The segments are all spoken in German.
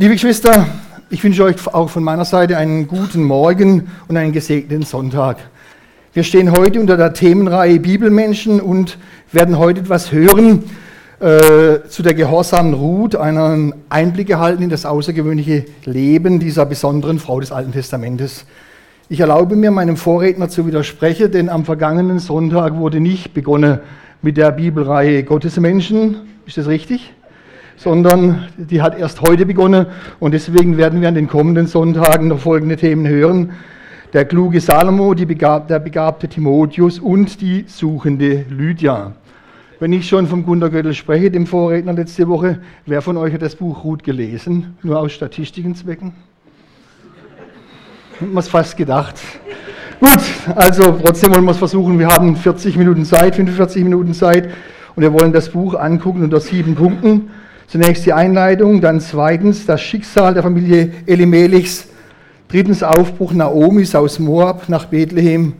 Liebe Geschwister, ich wünsche euch auch von meiner Seite einen guten Morgen und einen gesegneten Sonntag. Wir stehen heute unter der Themenreihe Bibelmenschen und werden heute etwas hören äh, zu der gehorsamen Ruth, einen Einblick erhalten in das außergewöhnliche Leben dieser besonderen Frau des Alten Testamentes. Ich erlaube mir, meinem Vorredner zu widersprechen, denn am vergangenen Sonntag wurde nicht begonnen mit der Bibelreihe Gottesmenschen. Ist das richtig? Sondern die hat erst heute begonnen und deswegen werden wir an den kommenden Sonntagen noch folgende Themen hören. Der kluge Salomo, Begab, der begabte Timotheus und die suchende Lydia. Wenn ich schon vom Gunter Göttl spreche, dem Vorredner letzte Woche, wer von euch hat das Buch Ruth gelesen? Nur aus Statistikenzwecken? Hat man es fast gedacht. Gut, also trotzdem wollen wir es versuchen. Wir haben 40 Minuten Zeit, 45 Minuten Zeit und wir wollen das Buch angucken unter sieben Punkten. Zunächst die Einleitung, dann zweitens das Schicksal der Familie Elimelechs, drittens Aufbruch Naomis aus Moab nach Bethlehem,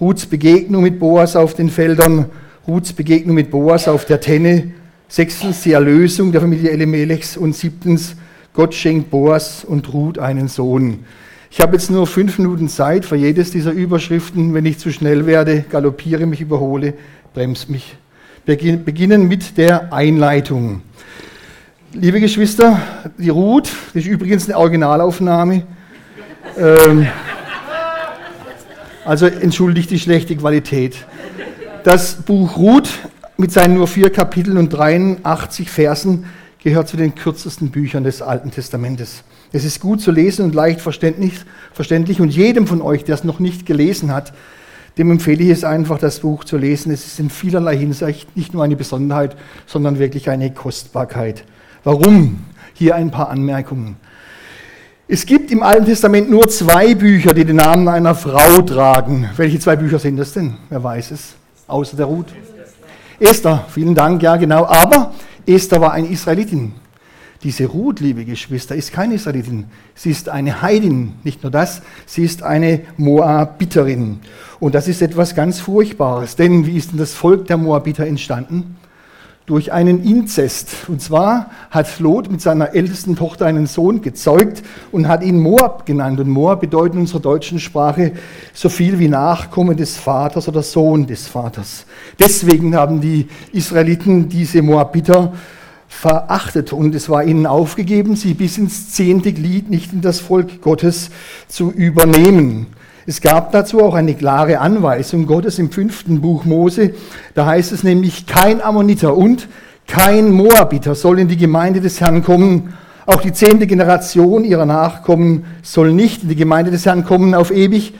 Ruths Begegnung mit Boas auf den Feldern, Ruths Begegnung mit Boas auf der Tenne, sechstens die Erlösung der Familie Elimelechs und siebtens Gott schenkt Boas und Ruth einen Sohn. Ich habe jetzt nur fünf Minuten Zeit für jedes dieser Überschriften. Wenn ich zu schnell werde, galoppiere mich, überhole, bremst mich. Wir beginnen mit der Einleitung. Liebe Geschwister, die Ruth, das ist übrigens eine Originalaufnahme. Ähm, also entschuldigt die schlechte Qualität. Das Buch Ruth mit seinen nur vier Kapiteln und 83 Versen gehört zu den kürzesten Büchern des Alten Testamentes. Es ist gut zu lesen und leicht verständlich, verständlich und jedem von euch, der es noch nicht gelesen hat, dem empfehle ich es einfach, das Buch zu lesen. Es ist in vielerlei Hinsicht nicht nur eine Besonderheit, sondern wirklich eine Kostbarkeit. Warum? Hier ein paar Anmerkungen. Es gibt im Alten Testament nur zwei Bücher, die den Namen einer Frau tragen. Welche zwei Bücher sind das denn? Wer weiß es? Außer der Ruth. Esther, vielen Dank, ja genau. Aber Esther war eine Israelitin. Diese Ruth, liebe Geschwister, ist keine Israelitin. Sie ist eine Heidin. Nicht nur das, sie ist eine Moabiterin. Und das ist etwas ganz Furchtbares. Denn wie ist denn das Volk der Moabiter entstanden? Durch einen Inzest. Und zwar hat Lot mit seiner ältesten Tochter einen Sohn gezeugt und hat ihn Moab genannt. Und Moab bedeutet in unserer deutschen Sprache so viel wie Nachkommen des Vaters oder Sohn des Vaters. Deswegen haben die Israeliten diese Moabiter verachtet und es war ihnen aufgegeben, sie bis ins zehnte Glied nicht in das Volk Gottes zu übernehmen. Es gab dazu auch eine klare Anweisung Gottes im fünften Buch Mose. Da heißt es nämlich, kein Ammoniter und kein Moabiter soll in die Gemeinde des Herrn kommen. Auch die zehnte Generation ihrer Nachkommen soll nicht in die Gemeinde des Herrn kommen auf ewig,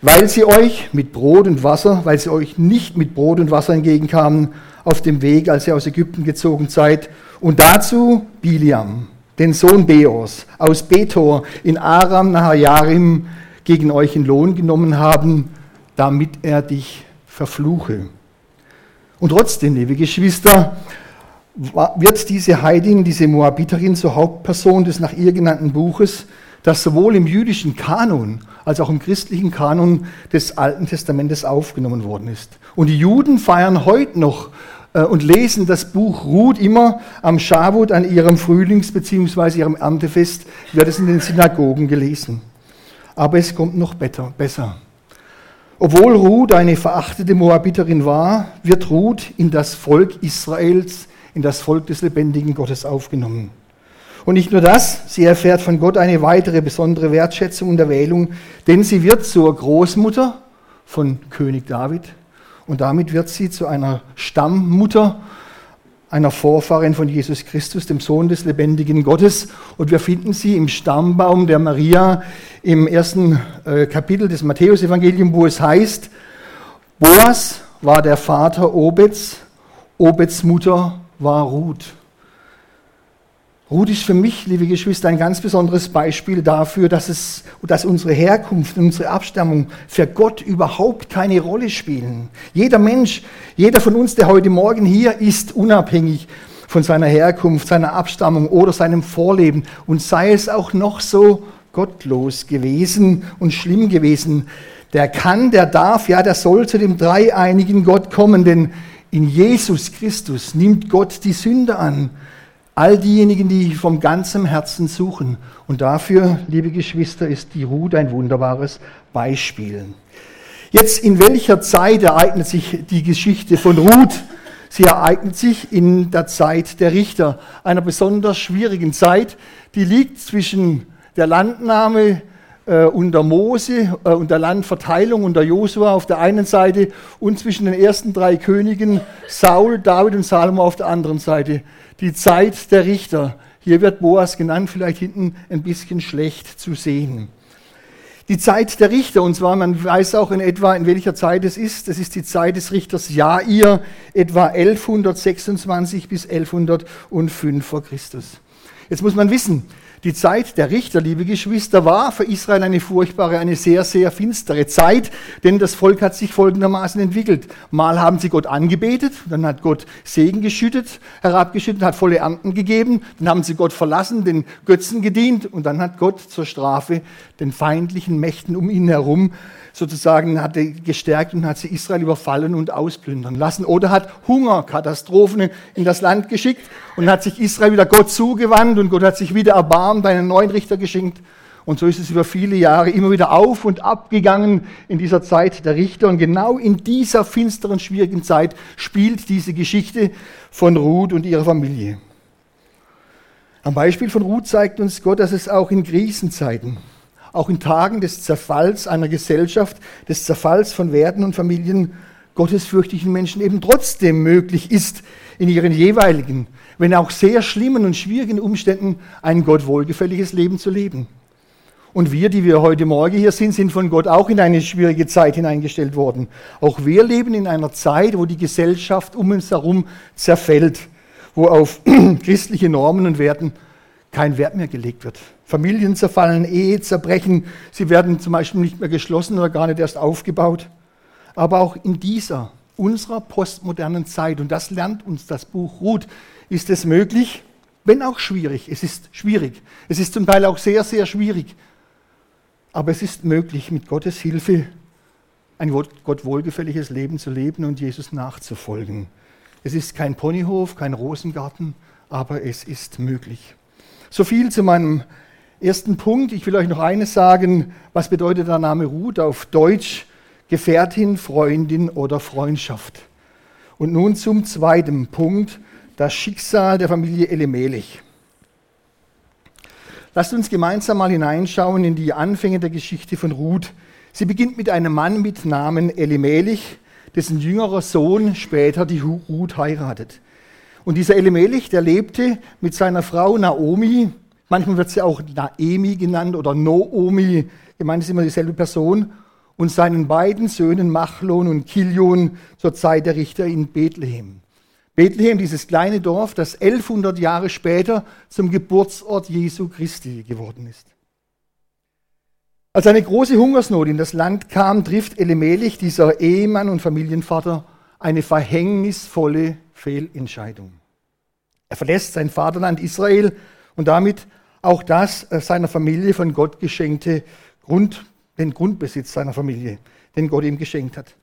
weil sie euch mit Brot und Wasser, weil sie euch nicht mit Brot und Wasser entgegenkamen auf dem Weg, als ihr aus Ägypten gezogen seid. Und dazu Biliam, den Sohn Beors, aus Bethor in Aram Nahajarim, gegen euch in Lohn genommen haben, damit er dich verfluche. Und trotzdem, liebe Geschwister, wird diese Heidin, diese Moabiterin zur Hauptperson des nach ihr genannten Buches, das sowohl im jüdischen Kanon als auch im christlichen Kanon des Alten Testamentes aufgenommen worden ist. Und die Juden feiern heute noch äh, und lesen das Buch Ruth immer am Schavut an ihrem Frühlings- bzw. ihrem Erntefest, wird es in den Synagogen gelesen aber es kommt noch besser. Obwohl Ruth eine verachtete Moabiterin war, wird Ruth in das Volk Israels, in das Volk des lebendigen Gottes aufgenommen. Und nicht nur das, sie erfährt von Gott eine weitere besondere Wertschätzung und Erwählung, denn sie wird zur Großmutter von König David und damit wird sie zu einer Stammmutter einer Vorfahrin von Jesus Christus, dem Sohn des lebendigen Gottes. Und wir finden sie im Stammbaum der Maria im ersten äh, Kapitel des Matthäusevangeliums, wo es heißt, Boas war der Vater Obeds, Obeds Mutter war Ruth. Ruth ist für mich, liebe Geschwister, ein ganz besonderes Beispiel dafür, dass, es, dass unsere Herkunft und unsere Abstammung für Gott überhaupt keine Rolle spielen. Jeder Mensch, jeder von uns, der heute Morgen hier ist, unabhängig von seiner Herkunft, seiner Abstammung oder seinem Vorleben und sei es auch noch so gottlos gewesen und schlimm gewesen, der kann, der darf, ja, der soll zu dem dreieinigen Gott kommen, denn in Jesus Christus nimmt Gott die Sünde an all diejenigen, die vom ganzen Herzen suchen. Und dafür, liebe Geschwister, ist die Ruth ein wunderbares Beispiel. Jetzt, in welcher Zeit ereignet sich die Geschichte von Ruth? Sie ereignet sich in der Zeit der Richter, einer besonders schwierigen Zeit, die liegt zwischen der Landnahme äh, unter Mose äh, und der Landverteilung unter Josua auf der einen Seite und zwischen den ersten drei Königen Saul, David und Salomo auf der anderen Seite. Die Zeit der Richter. Hier wird Boas genannt, vielleicht hinten ein bisschen schlecht zu sehen die Zeit der Richter. Und zwar, man weiß auch in etwa, in welcher Zeit es ist. Das ist die Zeit des Richters Jair, etwa 1126 bis 1105 vor Christus. Jetzt muss man wissen, die Zeit der Richter, liebe Geschwister, war für Israel eine furchtbare, eine sehr, sehr finstere Zeit, denn das Volk hat sich folgendermaßen entwickelt. Mal haben sie Gott angebetet, dann hat Gott Segen geschüttet, herabgeschüttet, hat volle Ernten gegeben, dann haben sie Gott verlassen, den Götzen gedient und dann hat Gott zur Strafe den feindlichen Mächten um ihn herum sozusagen hat er gestärkt und hat sie Israel überfallen und ausplündern lassen. Oder hat Hungerkatastrophen in das Land geschickt und hat sich Israel wieder Gott zugewandt und Gott hat sich wieder erbarmt, einen neuen Richter geschenkt. Und so ist es über viele Jahre immer wieder auf und ab gegangen in dieser Zeit der Richter. Und genau in dieser finsteren, schwierigen Zeit spielt diese Geschichte von Ruth und ihrer Familie. Am Beispiel von Ruth zeigt uns Gott, dass es auch in Krisenzeiten auch in Tagen des Zerfalls einer Gesellschaft, des Zerfalls von Werten und Familien gottesfürchtigen Menschen eben trotzdem möglich ist, in ihren jeweiligen, wenn auch sehr schlimmen und schwierigen Umständen ein Gott wohlgefälliges Leben zu leben. Und wir, die wir heute Morgen hier sind, sind von Gott auch in eine schwierige Zeit hineingestellt worden. Auch wir leben in einer Zeit, wo die Gesellschaft um uns herum zerfällt, wo auf christliche Normen und Werten kein Wert mehr gelegt wird. Familien zerfallen, Ehe zerbrechen, sie werden zum Beispiel nicht mehr geschlossen oder gar nicht erst aufgebaut. Aber auch in dieser, unserer postmodernen Zeit, und das lernt uns das Buch Ruth, ist es möglich, wenn auch schwierig, es ist schwierig, es ist zum Teil auch sehr, sehr schwierig, aber es ist möglich, mit Gottes Hilfe ein Gott wohlgefälliges Leben zu leben und Jesus nachzufolgen. Es ist kein Ponyhof, kein Rosengarten, aber es ist möglich. So viel zu meinem ersten Punkt. Ich will euch noch eines sagen. Was bedeutet der Name Ruth auf Deutsch? Gefährtin, Freundin oder Freundschaft. Und nun zum zweiten Punkt, das Schicksal der Familie Elimelech. Lasst uns gemeinsam mal hineinschauen in die Anfänge der Geschichte von Ruth. Sie beginnt mit einem Mann mit Namen Elimelech, dessen jüngerer Sohn später die Ruth heiratet. Und dieser Elimelech, der lebte mit seiner Frau Naomi, manchmal wird sie auch Naemi genannt oder Noomi, gemeint ist immer dieselbe Person, und seinen beiden Söhnen Machlon und Kilion zur Zeit der Richter in Bethlehem. Bethlehem, dieses kleine Dorf, das 1100 Jahre später zum Geburtsort Jesu Christi geworden ist. Als eine große Hungersnot in das Land kam, trifft Elimelech, dieser Ehemann und Familienvater, eine verhängnisvolle Fehlentscheidung. Er verlässt sein Vaterland Israel und damit auch das äh, seiner Familie von Gott geschenkte Grund, den Grundbesitz seiner Familie, den Gott ihm geschenkt hat.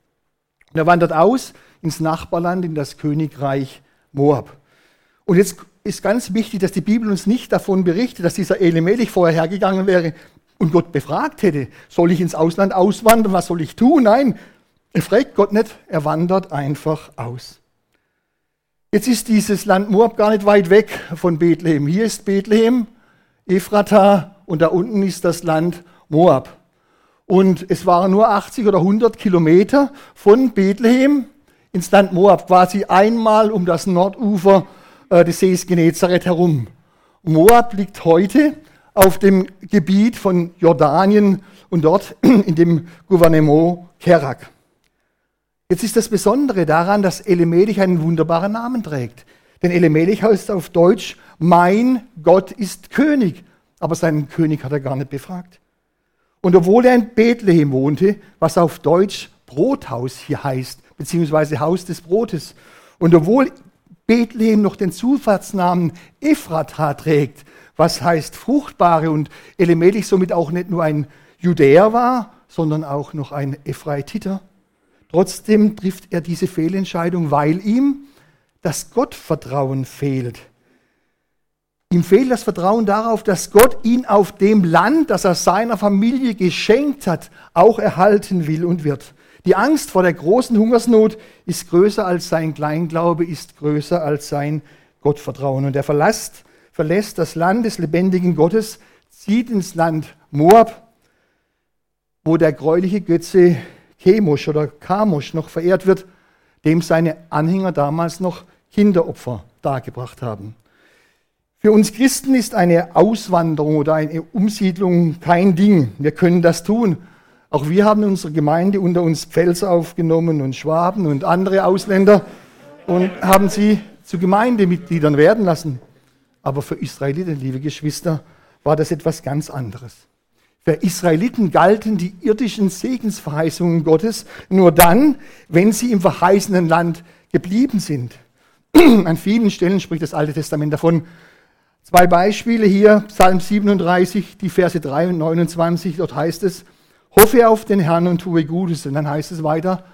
Und er wandert aus ins Nachbarland, in das Königreich Moab. Und jetzt ist ganz wichtig, dass die Bibel uns nicht davon berichtet, dass dieser Elimelech vorher hergegangen wäre und Gott befragt hätte, soll ich ins Ausland auswandern, was soll ich tun? Nein, er fragt Gott nicht, er wandert einfach aus. Jetzt ist dieses Land Moab gar nicht weit weg von Bethlehem. Hier ist Bethlehem, Ephrata und da unten ist das Land Moab. Und es waren nur 80 oder 100 Kilometer von Bethlehem ins Land Moab, quasi einmal um das Nordufer äh, des Sees Genezareth herum. Moab liegt heute auf dem Gebiet von Jordanien und dort in dem Gouvernement Kerak. Jetzt ist das Besondere daran, dass Elimelech einen wunderbaren Namen trägt. Denn Elimelech heißt auf Deutsch, mein Gott ist König. Aber seinen König hat er gar nicht befragt. Und obwohl er in Bethlehem wohnte, was auf Deutsch Brothaus hier heißt, beziehungsweise Haus des Brotes, und obwohl Bethlehem noch den Zufahrtsnamen Ephrata trägt, was heißt fruchtbare, und Elimelech somit auch nicht nur ein Judäer war, sondern auch noch ein Ephraititer, Trotzdem trifft er diese Fehlentscheidung, weil ihm das Gottvertrauen fehlt. Ihm fehlt das Vertrauen darauf, dass Gott ihn auf dem Land, das er seiner Familie geschenkt hat, auch erhalten will und wird. Die Angst vor der großen Hungersnot ist größer als sein Kleinglaube, ist größer als sein Gottvertrauen. Und er verlässt, verlässt das Land des lebendigen Gottes, zieht ins Land Moab, wo der gräuliche Götze Chemosh oder Kamosh noch verehrt wird, dem seine Anhänger damals noch Kinderopfer dargebracht haben. Für uns Christen ist eine Auswanderung oder eine Umsiedlung kein Ding. Wir können das tun. Auch wir haben unsere Gemeinde unter uns Pfälzer aufgenommen und Schwaben und andere Ausländer und haben sie zu Gemeindemitgliedern werden lassen. Aber für Israeliten, liebe Geschwister, war das etwas ganz anderes. Für Israeliten galten die irdischen Segensverheißungen Gottes nur dann, wenn sie im verheißenen Land geblieben sind. An vielen Stellen spricht das Alte Testament davon, Zwei Beispiele hier, Psalm 37, die Verse 3 und 29, dort heißt es, hoffe auf den Herrn und tue Gutes. Und dann heißt es weiter,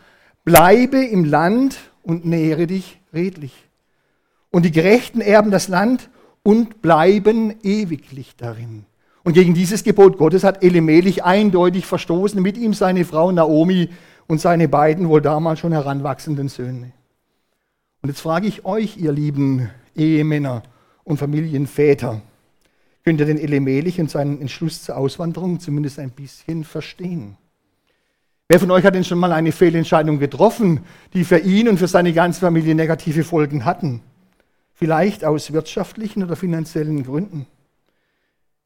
bleibe im Land und nähere dich redlich. Und die Gerechten erben das Land und bleiben ewiglich darin. Und gegen dieses Gebot Gottes hat Elimelech eindeutig verstoßen, mit ihm seine Frau Naomi und seine beiden wohl damals schon heranwachsenden Söhne. Und jetzt frage ich euch, ihr lieben Ehemänner, und Familienväter. Könnt ihr den Elimelech und seinen Entschluss zur Auswanderung zumindest ein bisschen verstehen? Wer von euch hat denn schon mal eine Fehlentscheidung getroffen, die für ihn und für seine ganze Familie negative Folgen hatten? Vielleicht aus wirtschaftlichen oder finanziellen Gründen.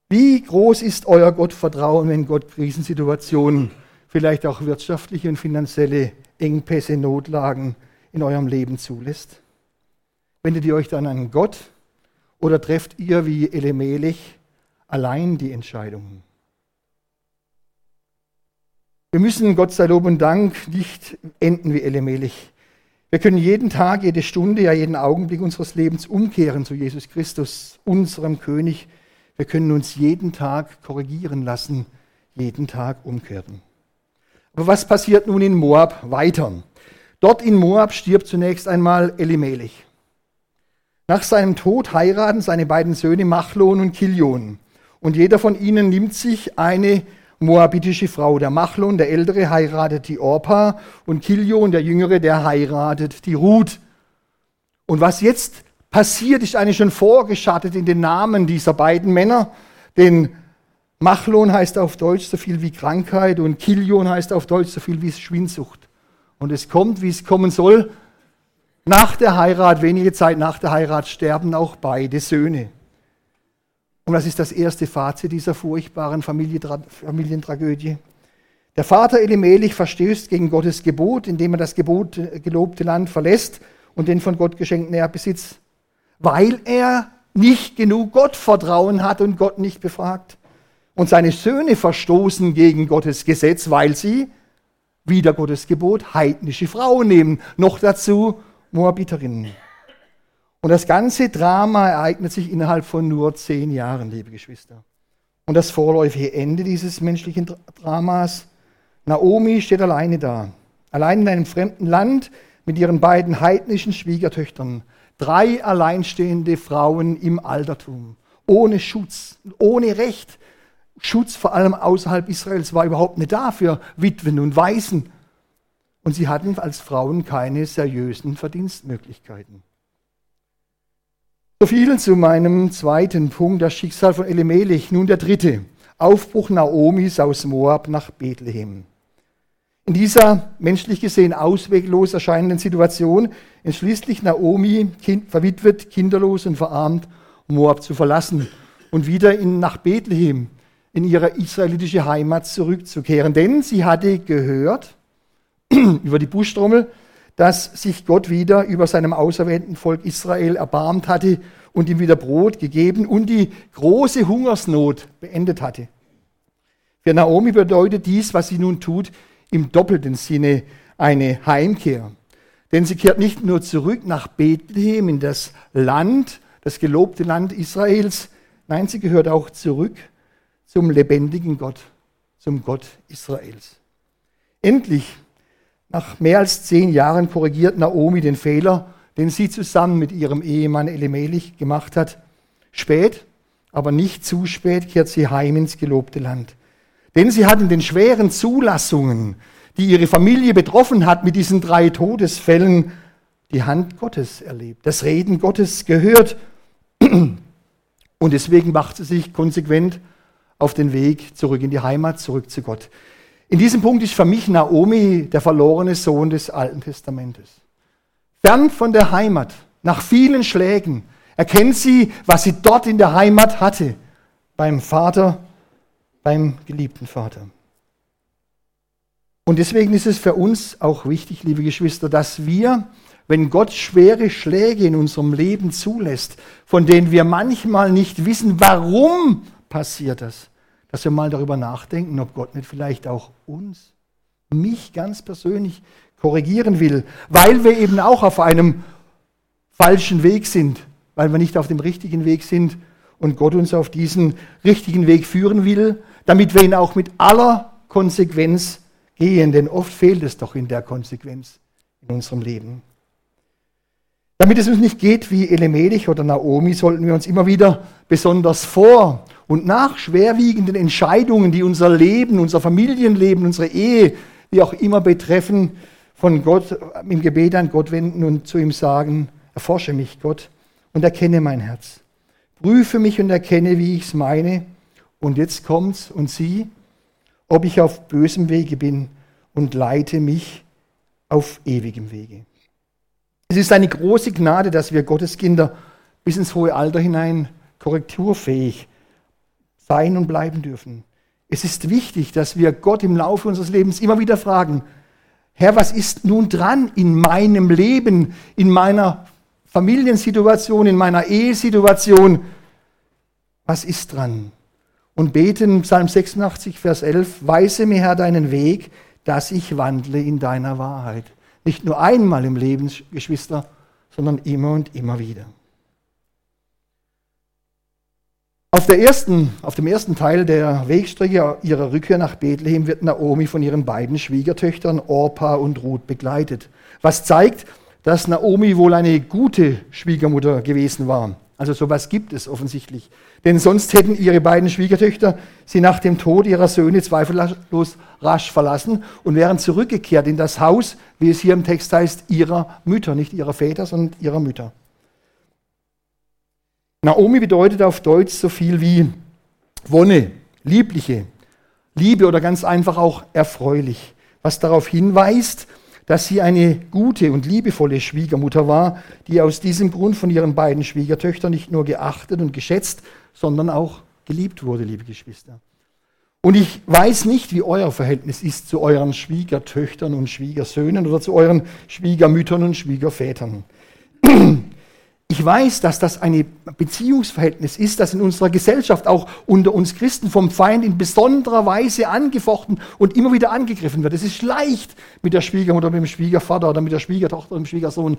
Wie groß ist euer Gottvertrauen, wenn Gott Krisensituationen, vielleicht auch wirtschaftliche und finanzielle Engpässe, Notlagen in eurem Leben zulässt? Wendet ihr euch dann an Gott oder trefft ihr wie Elemelech allein die Entscheidungen? Wir müssen, Gott sei Lob und Dank, nicht enden wie Elemelech. Wir können jeden Tag, jede Stunde, ja jeden Augenblick unseres Lebens umkehren zu Jesus Christus, unserem König. Wir können uns jeden Tag korrigieren lassen, jeden Tag umkehren. Aber was passiert nun in Moab weiter? Dort in Moab stirbt zunächst einmal Elimelech. Nach seinem Tod heiraten seine beiden Söhne Machlon und Kilion. Und jeder von ihnen nimmt sich eine moabitische Frau. Der Machlon, der Ältere, heiratet die Orpa und Kilion, der Jüngere, der heiratet die Ruth. Und was jetzt passiert, ist eigentlich schon vorgeschattet in den Namen dieser beiden Männer. Denn Machlon heißt auf Deutsch so viel wie Krankheit und Kilion heißt auf Deutsch so viel wie Schwindsucht. Und es kommt, wie es kommen soll. Nach der Heirat, wenige Zeit nach der Heirat, sterben auch beide Söhne. Und das ist das erste Fazit dieser furchtbaren Familientragödie. Der Vater Elimelech verstößt gegen Gottes Gebot, indem er das Gebot, äh, gelobte Land verlässt und den von Gott geschenkten Erbesitz, weil er nicht genug Gottvertrauen hat und Gott nicht befragt. Und seine Söhne verstoßen gegen Gottes Gesetz, weil sie wieder Gottes Gebot heidnische Frauen nehmen. Noch dazu Moabiterinnen. Und das ganze Drama ereignet sich innerhalb von nur zehn Jahren, liebe Geschwister. Und das vorläufige Ende dieses menschlichen Dramas, Naomi steht alleine da, allein in einem fremden Land mit ihren beiden heidnischen Schwiegertöchtern. Drei alleinstehende Frauen im Altertum, ohne Schutz, ohne Recht. Schutz vor allem außerhalb Israels war überhaupt nicht da für Witwen und Waisen. Und sie hatten als Frauen keine seriösen Verdienstmöglichkeiten. So viel zu meinem zweiten Punkt, das Schicksal von Elimelech. Nun der dritte, Aufbruch Naomis aus Moab nach Bethlehem. In dieser menschlich gesehen ausweglos erscheinenden Situation entschließt sich Naomi, kind, verwitwet, kinderlos und verarmt, Moab zu verlassen und wieder in, nach Bethlehem, in ihre israelitische Heimat zurückzukehren. Denn sie hatte gehört, über die Buschtrommel, dass sich Gott wieder über seinem auserwählten Volk Israel erbarmt hatte und ihm wieder Brot gegeben und die große Hungersnot beendet hatte. Für Naomi bedeutet dies, was sie nun tut, im doppelten Sinne eine Heimkehr. Denn sie kehrt nicht nur zurück nach Bethlehem in das Land, das gelobte Land Israels, nein, sie gehört auch zurück zum lebendigen Gott, zum Gott Israels. Endlich nach mehr als zehn Jahren korrigiert Naomi den Fehler, den sie zusammen mit ihrem Ehemann Elimelech gemacht hat, Spät, aber nicht zu spät kehrt sie heim ins gelobte Land. Denn sie hat in den schweren Zulassungen, die ihre Familie betroffen hat mit diesen drei Todesfällen, die Hand Gottes erlebt, das Reden Gottes gehört. Und deswegen macht sie sich konsequent auf den Weg zurück in die Heimat, zurück zu Gott. In diesem Punkt ist für mich Naomi der verlorene Sohn des Alten Testamentes. Fern von der Heimat, nach vielen Schlägen, erkennt sie, was sie dort in der Heimat hatte, beim Vater, beim geliebten Vater. Und deswegen ist es für uns auch wichtig, liebe Geschwister, dass wir, wenn Gott schwere Schläge in unserem Leben zulässt, von denen wir manchmal nicht wissen, warum passiert das, dass wir mal darüber nachdenken, ob Gott nicht vielleicht auch uns, mich ganz persönlich korrigieren will, weil wir eben auch auf einem falschen Weg sind, weil wir nicht auf dem richtigen Weg sind und Gott uns auf diesen richtigen Weg führen will, damit wir ihn auch mit aller Konsequenz gehen, denn oft fehlt es doch in der Konsequenz in unserem Leben. Damit es uns nicht geht wie Elemelech oder Naomi, sollten wir uns immer wieder besonders vor und nach schwerwiegenden Entscheidungen, die unser Leben, unser Familienleben, unsere Ehe, wie auch immer betreffen, von Gott im Gebet an Gott wenden und zu ihm sagen, erforsche mich, Gott, und erkenne mein Herz. Prüfe mich und erkenne, wie ich es meine. Und jetzt kommt's und sieh, ob ich auf bösem Wege bin und leite mich auf ewigem Wege. Es ist eine große Gnade, dass wir Gottes Kinder bis ins hohe Alter hinein korrekturfähig sein und bleiben dürfen. Es ist wichtig, dass wir Gott im Laufe unseres Lebens immer wieder fragen, Herr, was ist nun dran in meinem Leben, in meiner Familiensituation, in meiner Ehesituation? Was ist dran? Und beten, Psalm 86, Vers 11, weise mir, Herr, deinen Weg, dass ich wandle in deiner Wahrheit. Nicht nur einmal im Leben, Geschwister, sondern immer und immer wieder. Auf, der ersten, auf dem ersten Teil der Wegstrecke ihrer Rückkehr nach Bethlehem wird Naomi von ihren beiden Schwiegertöchtern Orpa und Ruth begleitet. Was zeigt, dass Naomi wohl eine gute Schwiegermutter gewesen war. Also sowas gibt es offensichtlich. Denn sonst hätten ihre beiden Schwiegertöchter sie nach dem Tod ihrer Söhne zweifellos rasch verlassen und wären zurückgekehrt in das Haus, wie es hier im Text heißt, ihrer Mütter, nicht ihrer Väter, sondern ihrer Mütter. Naomi bedeutet auf Deutsch so viel wie Wonne, liebliche, Liebe oder ganz einfach auch erfreulich, was darauf hinweist, dass sie eine gute und liebevolle Schwiegermutter war, die aus diesem Grund von ihren beiden Schwiegertöchtern nicht nur geachtet und geschätzt, sondern auch geliebt wurde, liebe Geschwister. Und ich weiß nicht, wie euer Verhältnis ist zu euren Schwiegertöchtern und Schwiegersöhnen oder zu euren Schwiegermüttern und Schwiegervätern. Ich weiß, dass das ein Beziehungsverhältnis ist, das in unserer Gesellschaft auch unter uns Christen vom Feind in besonderer Weise angefochten und immer wieder angegriffen wird. Es ist leicht, mit der Schwiegermutter, mit dem Schwiegervater oder mit der Schwiegertochter oder dem Schwiegersohn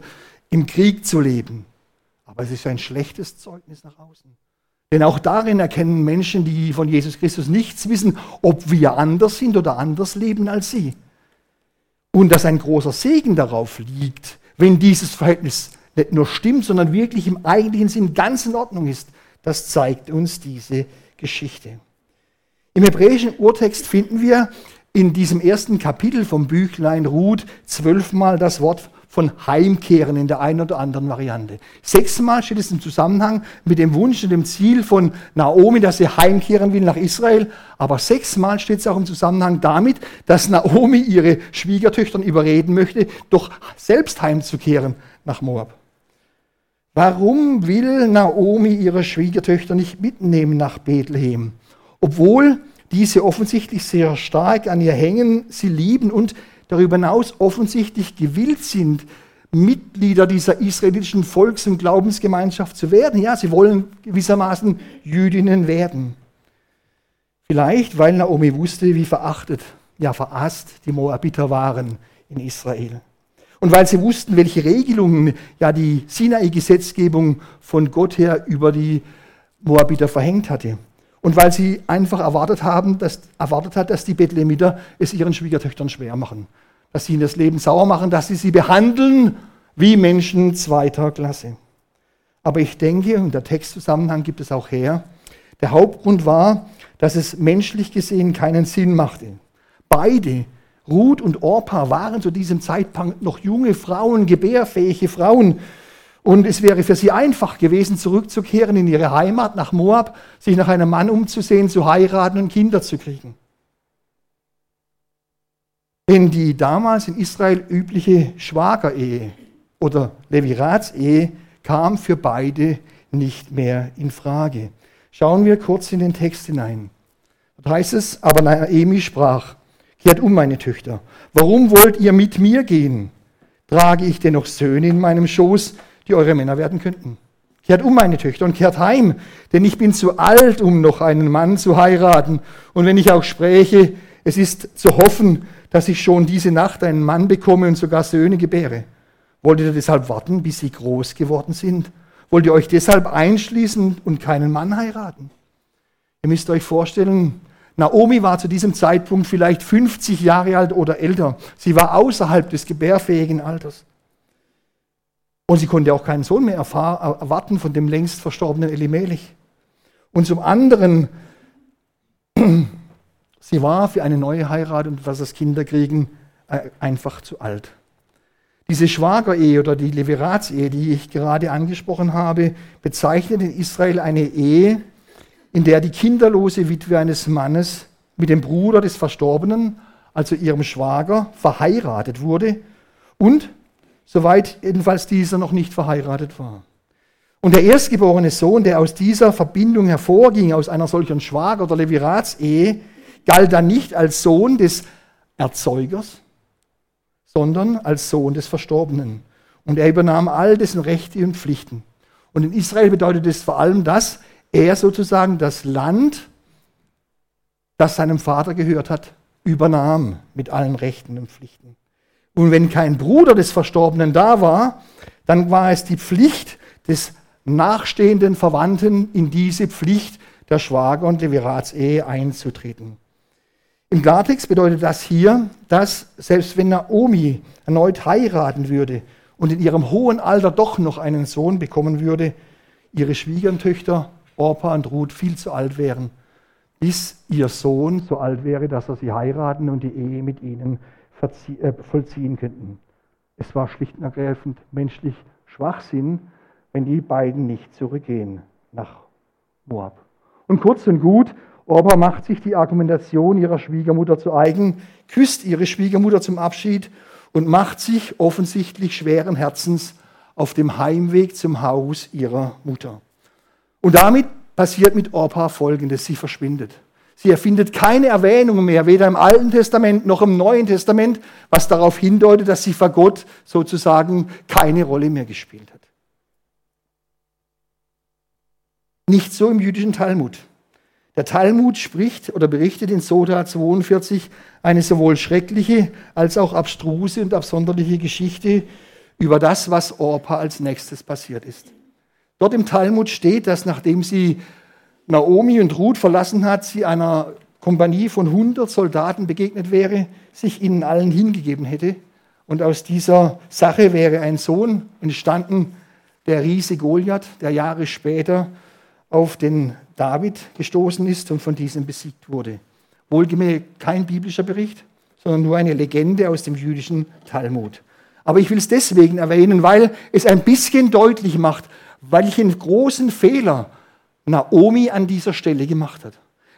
im Krieg zu leben. Aber es ist ein schlechtes Zeugnis nach außen. Denn auch darin erkennen Menschen, die von Jesus Christus nichts wissen, ob wir anders sind oder anders leben als sie. Und dass ein großer Segen darauf liegt, wenn dieses Verhältnis nicht nur stimmt, sondern wirklich im eigentlichen Sinn ganz in Ordnung ist. Das zeigt uns diese Geschichte. Im hebräischen Urtext finden wir in diesem ersten Kapitel vom Büchlein Ruth zwölfmal das Wort von Heimkehren in der einen oder anderen Variante. Sechsmal steht es im Zusammenhang mit dem Wunsch und dem Ziel von Naomi, dass sie heimkehren will nach Israel. Aber sechsmal steht es auch im Zusammenhang damit, dass Naomi ihre Schwiegertöchtern überreden möchte, doch selbst heimzukehren nach Moab. Warum will Naomi ihre Schwiegertöchter nicht mitnehmen nach Bethlehem? Obwohl diese offensichtlich sehr stark an ihr hängen, sie lieben und darüber hinaus offensichtlich gewillt sind, Mitglieder dieser israelitischen Volks- und Glaubensgemeinschaft zu werden. Ja, sie wollen gewissermaßen Jüdinnen werden. Vielleicht, weil Naomi wusste, wie verachtet, ja verasst die Moabiter waren in Israel. Und weil sie wussten, welche Regelungen ja die Sinai-Gesetzgebung von Gott her über die Moabiter verhängt hatte. Und weil sie einfach erwartet, haben, dass, erwartet hat, dass die Bethlehemiter es ihren Schwiegertöchtern schwer machen. Dass sie ihnen das Leben sauer machen, dass sie sie behandeln wie Menschen zweiter Klasse. Aber ich denke, und der Textzusammenhang gibt es auch her, der Hauptgrund war, dass es menschlich gesehen keinen Sinn machte. Beide, Ruth und Orpa, waren zu diesem Zeitpunkt noch junge Frauen, gebärfähige Frauen. Und es wäre für sie einfach gewesen, zurückzukehren in ihre Heimat nach Moab, sich nach einem Mann umzusehen, zu heiraten und Kinder zu kriegen. Denn die damals in Israel übliche Schwagerehe oder Leviratsehe kam für beide nicht mehr in Frage. Schauen wir kurz in den Text hinein. Da heißt es, aber Naomi sprach, kehrt um, meine Töchter. Warum wollt ihr mit mir gehen? Trage ich denn noch Söhne in meinem Schoß, die eure Männer werden könnten? Kehrt um, meine Töchter, und kehrt heim, denn ich bin zu alt, um noch einen Mann zu heiraten. Und wenn ich auch spräche, es ist zu hoffen, dass ich schon diese Nacht einen Mann bekomme und sogar Söhne gebäre. Wollt ihr deshalb warten, bis sie groß geworden sind? Wollt ihr euch deshalb einschließen und keinen Mann heiraten? Ihr müsst euch vorstellen, Naomi war zu diesem Zeitpunkt vielleicht 50 Jahre alt oder älter. Sie war außerhalb des gebärfähigen Alters. Und sie konnte auch keinen Sohn mehr erwarten von dem längst verstorbenen Elimelech. Und zum anderen Sie war für eine neue Heirat und was das Kinderkriegen äh, einfach zu alt. Diese Schwagerehe oder die Leviratsehe, die ich gerade angesprochen habe, bezeichnet in Israel eine Ehe, in der die kinderlose Witwe eines Mannes mit dem Bruder des Verstorbenen, also ihrem Schwager, verheiratet wurde und, soweit jedenfalls dieser noch nicht verheiratet war. Und der erstgeborene Sohn, der aus dieser Verbindung hervorging, aus einer solchen Schwager- oder Leviratsehe, galt dann nicht als Sohn des Erzeugers, sondern als Sohn des Verstorbenen. Und er übernahm all dessen Rechte und Pflichten. Und in Israel bedeutet es vor allem, dass er sozusagen das Land, das seinem Vater gehört hat, übernahm mit allen Rechten und Pflichten. Und wenn kein Bruder des Verstorbenen da war, dann war es die Pflicht des nachstehenden Verwandten, in diese Pflicht der Schwager- und Leviratsehe einzutreten. Im Klartext bedeutet das hier, dass selbst wenn Naomi erneut heiraten würde und in ihrem hohen Alter doch noch einen Sohn bekommen würde, ihre Schwiegertöchter Orpa und Ruth viel zu alt wären, bis ihr Sohn so alt wäre, dass er sie heiraten und die Ehe mit ihnen äh, vollziehen könnten. Es war schlicht und ergreifend menschlich Schwachsinn, wenn die beiden nicht zurückgehen nach Moab. Und kurz und gut, Orpa macht sich die Argumentation ihrer Schwiegermutter zu eigen, küsst ihre Schwiegermutter zum Abschied und macht sich offensichtlich schweren Herzens auf dem Heimweg zum Haus ihrer Mutter. Und damit passiert mit Orpa Folgendes, sie verschwindet. Sie erfindet keine Erwähnung mehr, weder im Alten Testament noch im Neuen Testament, was darauf hindeutet, dass sie vor Gott sozusagen keine Rolle mehr gespielt hat. Nicht so im jüdischen Talmud. Der Talmud spricht oder berichtet in Soda 42 eine sowohl schreckliche als auch abstruse und absonderliche Geschichte über das, was Orpa als nächstes passiert ist. Dort im Talmud steht, dass nachdem sie Naomi und Ruth verlassen hat, sie einer Kompanie von 100 Soldaten begegnet wäre, sich ihnen allen hingegeben hätte. Und aus dieser Sache wäre ein Sohn entstanden, der Riese Goliath, der Jahre später auf den David gestoßen ist und von diesem besiegt wurde. Wohlgemerkt kein biblischer Bericht, sondern nur eine Legende aus dem jüdischen Talmud. Aber ich will es deswegen erwähnen, weil es ein bisschen deutlich macht, welchen großen Fehler Naomi an dieser Stelle gemacht hat.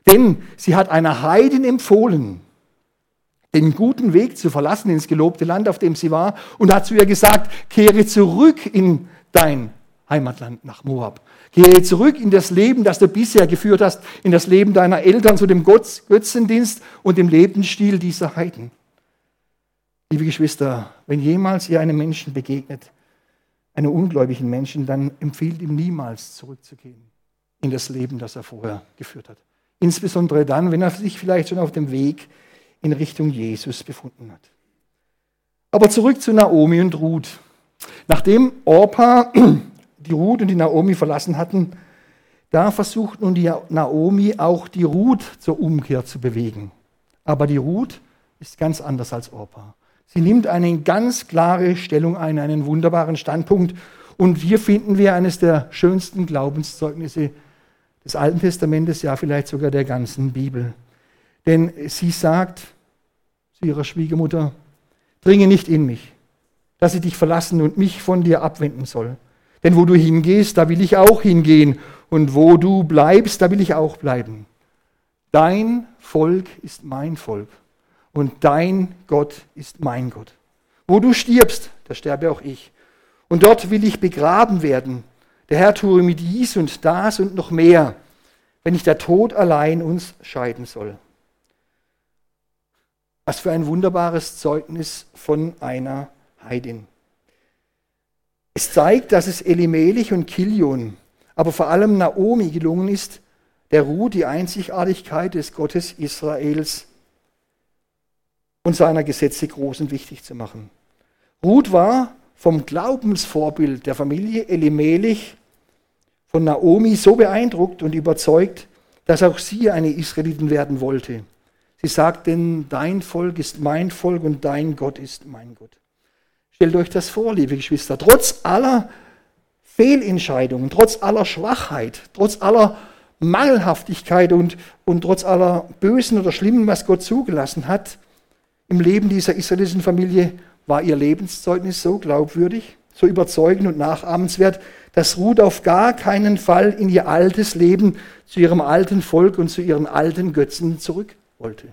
Denn sie hat einer Heiden empfohlen, den guten Weg zu verlassen ins gelobte Land, auf dem sie war, und hat zu ihr gesagt, kehre zurück in dein Heimatland nach Moab. Gehe zurück in das Leben, das du bisher geführt hast, in das Leben deiner Eltern, zu dem Götzendienst und dem Lebensstil dieser Heiden. Liebe Geschwister, wenn jemals ihr einem Menschen begegnet, einem ungläubigen Menschen, dann empfiehlt ihm niemals zurückzugehen in das Leben, das er vorher geführt hat. Insbesondere dann, wenn er sich vielleicht schon auf dem Weg in Richtung Jesus befunden hat. Aber zurück zu Naomi und Ruth. Nachdem Orpa die Ruth und die Naomi verlassen hatten, da versucht nun die Naomi auch die Ruth zur Umkehr zu bewegen. Aber die Ruth ist ganz anders als Orpa. Sie nimmt eine ganz klare Stellung ein, einen wunderbaren Standpunkt Und hier finden wir eines der schönsten Glaubenszeugnisse des Alten Testamentes, ja vielleicht sogar der ganzen Bibel. Denn sie sagt zu ihrer Schwiegermutter, dringe nicht in mich, dass sie dich verlassen und mich von dir abwenden soll. Denn wo du hingehst, da will ich auch hingehen, und wo du bleibst, da will ich auch bleiben. Dein Volk ist mein Volk und dein Gott ist mein Gott. Wo du stirbst, da sterbe auch ich. Und dort will ich begraben werden. Der Herr tue mir dies und das und noch mehr, wenn nicht der Tod allein uns scheiden soll. Was für ein wunderbares Zeugnis von einer Heidin. Es zeigt, dass es Elimelech und Kilion, aber vor allem Naomi gelungen ist, der Ruhe die Einzigartigkeit des Gottes Israels und seiner Gesetze groß und wichtig zu machen. Ruth war vom Glaubensvorbild der Familie Elimelech von Naomi so beeindruckt und überzeugt, dass auch sie eine Israelitin werden wollte. Sie sagt denn, dein Volk ist mein Volk und dein Gott ist mein Gott. Stellt euch das vor, liebe Geschwister, trotz aller Fehlentscheidungen, trotz aller Schwachheit, trotz aller Mangelhaftigkeit und, und trotz aller Bösen oder Schlimmen, was Gott zugelassen hat, im Leben dieser israelischen Familie war ihr Lebenszeugnis so glaubwürdig, so überzeugend und nachahmenswert, dass Ruth auf gar keinen Fall in ihr altes Leben zu ihrem alten Volk und zu ihren alten Götzen zurück wollte.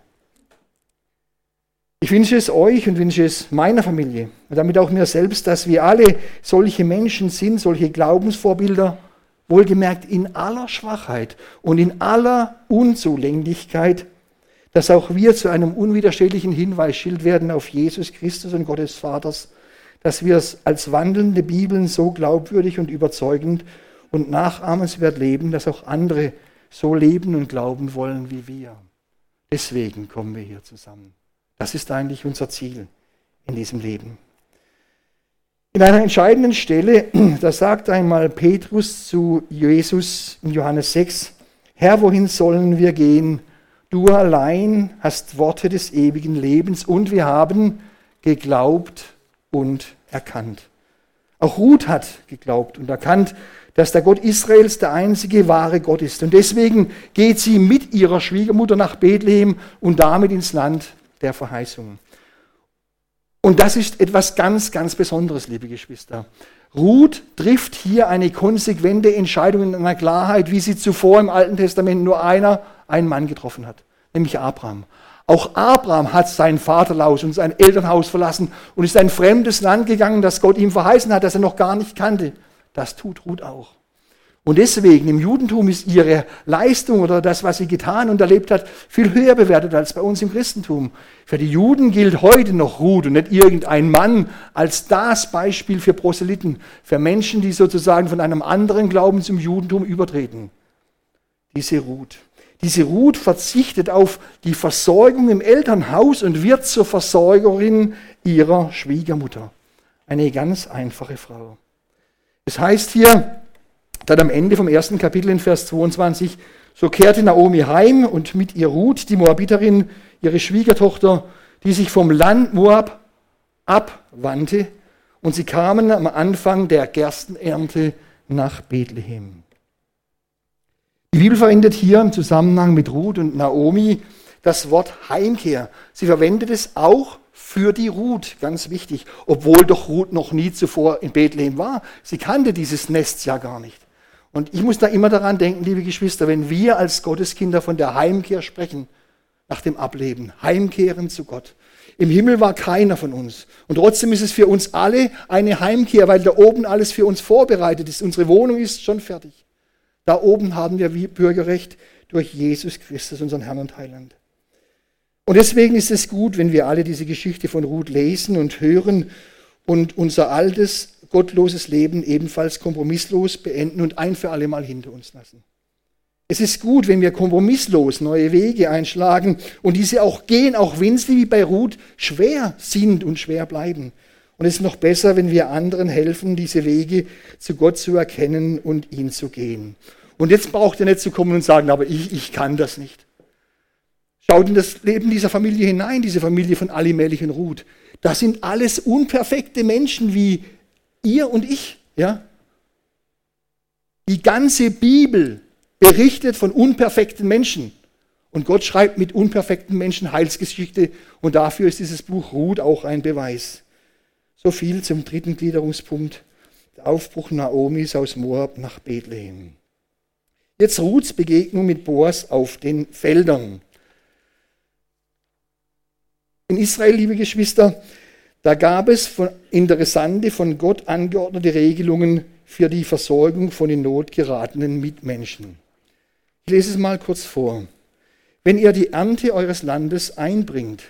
Ich wünsche es euch und wünsche es meiner Familie und damit auch mir selbst, dass wir alle solche Menschen sind, solche Glaubensvorbilder, wohlgemerkt in aller Schwachheit und in aller Unzulänglichkeit, dass auch wir zu einem unwiderstehlichen Hinweisschild werden auf Jesus Christus und Gottes Vaters, dass wir es als wandelnde Bibeln so glaubwürdig und überzeugend und nachahmenswert leben, dass auch andere so leben und glauben wollen wie wir. Deswegen kommen wir hier zusammen. Das ist eigentlich unser Ziel in diesem Leben. In einer entscheidenden Stelle, da sagt einmal Petrus zu Jesus in Johannes 6, Herr, wohin sollen wir gehen? Du allein hast Worte des ewigen Lebens und wir haben geglaubt und erkannt. Auch Ruth hat geglaubt und erkannt, dass der Gott Israels der einzige wahre Gott ist. Und deswegen geht sie mit ihrer Schwiegermutter nach Bethlehem und damit ins Land der Verheißungen. Und das ist etwas ganz, ganz Besonderes, liebe Geschwister. Ruth trifft hier eine konsequente Entscheidung in einer Klarheit, wie sie zuvor im Alten Testament nur einer, einen Mann getroffen hat, nämlich Abraham. Auch Abraham hat sein Vaterhaus und sein Elternhaus verlassen und ist ein fremdes Land gegangen, das Gott ihm verheißen hat, das er noch gar nicht kannte. Das tut Ruth auch. Und deswegen im Judentum ist ihre Leistung oder das, was sie getan und erlebt hat, viel höher bewertet als bei uns im Christentum. Für die Juden gilt heute noch Ruth und nicht irgendein Mann als das Beispiel für Proselyten, für Menschen, die sozusagen von einem anderen Glauben zum Judentum übertreten. Diese Ruth. Diese Ruth verzichtet auf die Versorgung im Elternhaus und wird zur Versorgerin ihrer Schwiegermutter. Eine ganz einfache Frau. Es heißt hier, dann am Ende vom ersten Kapitel in Vers 22, so kehrte Naomi heim und mit ihr Ruth, die Moabiterin, ihre Schwiegertochter, die sich vom Land Moab abwandte, und sie kamen am Anfang der Gerstenernte nach Bethlehem. Die Bibel verwendet hier im Zusammenhang mit Ruth und Naomi das Wort Heimkehr. Sie verwendet es auch für die Ruth, ganz wichtig, obwohl doch Ruth noch nie zuvor in Bethlehem war. Sie kannte dieses Nest ja gar nicht. Und ich muss da immer daran denken, liebe Geschwister, wenn wir als Gotteskinder von der Heimkehr sprechen, nach dem Ableben, heimkehren zu Gott. Im Himmel war keiner von uns. Und trotzdem ist es für uns alle eine Heimkehr, weil da oben alles für uns vorbereitet ist. Unsere Wohnung ist schon fertig. Da oben haben wir wie Bürgerrecht durch Jesus Christus, unseren Herrn und Heiland. Und deswegen ist es gut, wenn wir alle diese Geschichte von Ruth lesen und hören und unser altes gottloses Leben ebenfalls kompromisslos beenden und ein für alle Mal hinter uns lassen. Es ist gut, wenn wir kompromisslos neue Wege einschlagen und diese auch gehen, auch wenn sie wie bei Ruth schwer sind und schwer bleiben. Und es ist noch besser, wenn wir anderen helfen, diese Wege zu Gott zu erkennen und ihn zu gehen. Und jetzt braucht ihr nicht zu kommen und sagen, aber ich, ich kann das nicht. Schaut in das Leben dieser Familie hinein, diese Familie von Alimelech und Ruth. Das sind alles unperfekte Menschen wie ihr und ich, ja, Die ganze Bibel berichtet von unperfekten Menschen. Und Gott schreibt mit unperfekten Menschen Heilsgeschichte und dafür ist dieses Buch Ruth auch ein Beweis. So viel zum dritten Gliederungspunkt, der Aufbruch Naomis aus Moab nach Bethlehem. Jetzt Ruths Begegnung mit Boas auf den Feldern. In Israel, liebe Geschwister, da gab es interessante, von Gott angeordnete Regelungen für die Versorgung von in Not geratenen Mitmenschen. Ich lese es mal kurz vor. Wenn ihr die Ernte eures Landes einbringt,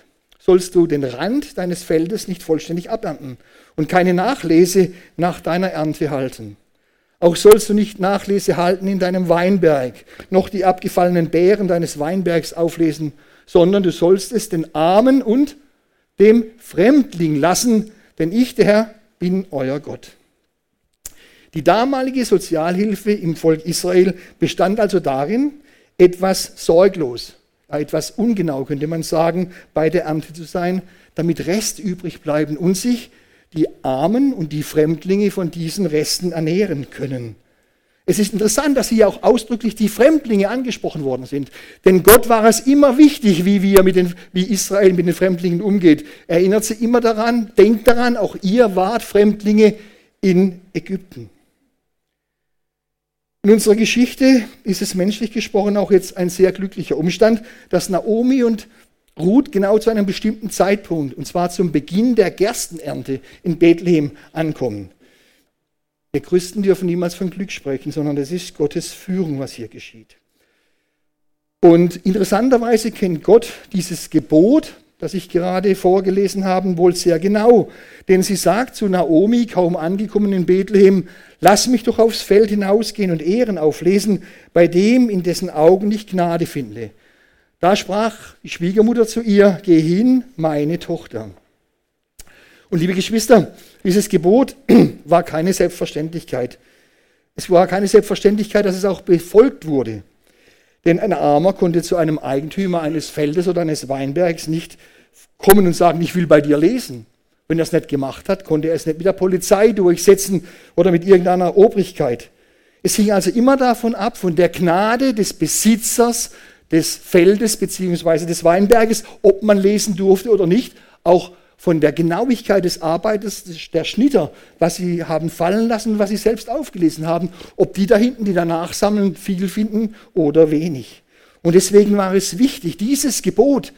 sollst du den Rand deines Feldes nicht vollständig abernten und keine Nachlese nach deiner Ernte halten. Auch sollst du nicht Nachlese halten in deinem Weinberg, noch die abgefallenen Beeren deines Weinbergs auflesen, sondern du sollst es den Armen und dem Fremdling lassen, denn ich, der Herr, bin euer Gott. Die damalige Sozialhilfe im Volk Israel bestand also darin, etwas sorglos, etwas ungenau könnte man sagen, bei der Ernte zu sein, damit Rest übrig bleiben und sich die Armen und die Fremdlinge von diesen Resten ernähren können. Es ist interessant, dass hier auch ausdrücklich die Fremdlinge angesprochen worden sind. Denn Gott war es immer wichtig, wie, wir mit den, wie Israel mit den Fremdlingen umgeht. Er erinnert sie immer daran, denkt daran, auch ihr wart Fremdlinge in Ägypten. In unserer Geschichte ist es menschlich gesprochen auch jetzt ein sehr glücklicher Umstand, dass Naomi und Ruth genau zu einem bestimmten Zeitpunkt, und zwar zum Beginn der Gerstenernte in Bethlehem ankommen. Wir Christen dürfen niemals von Glück sprechen, sondern es ist Gottes Führung, was hier geschieht. Und interessanterweise kennt Gott dieses Gebot, das ich gerade vorgelesen habe, wohl sehr genau. Denn sie sagt zu Naomi, kaum angekommen in Bethlehem, lass mich doch aufs Feld hinausgehen und Ehren auflesen, bei dem, in dessen Augen ich Gnade finde. Da sprach die Schwiegermutter zu ihr, geh hin, meine Tochter. Und liebe Geschwister, dieses Gebot war keine Selbstverständlichkeit. Es war keine Selbstverständlichkeit, dass es auch befolgt wurde. Denn ein Armer konnte zu einem Eigentümer eines Feldes oder eines Weinbergs nicht kommen und sagen, ich will bei dir lesen. Wenn er es nicht gemacht hat, konnte er es nicht mit der Polizei durchsetzen oder mit irgendeiner Obrigkeit. Es hing also immer davon ab, von der Gnade des Besitzers des Feldes bzw. des Weinberges, ob man lesen durfte oder nicht, auch von der Genauigkeit des Arbeiters der Schnitter, was sie haben fallen lassen, was sie selbst aufgelesen haben, ob die da hinten, die danach sammeln, viel finden oder wenig. Und deswegen war es wichtig, dieses Gebot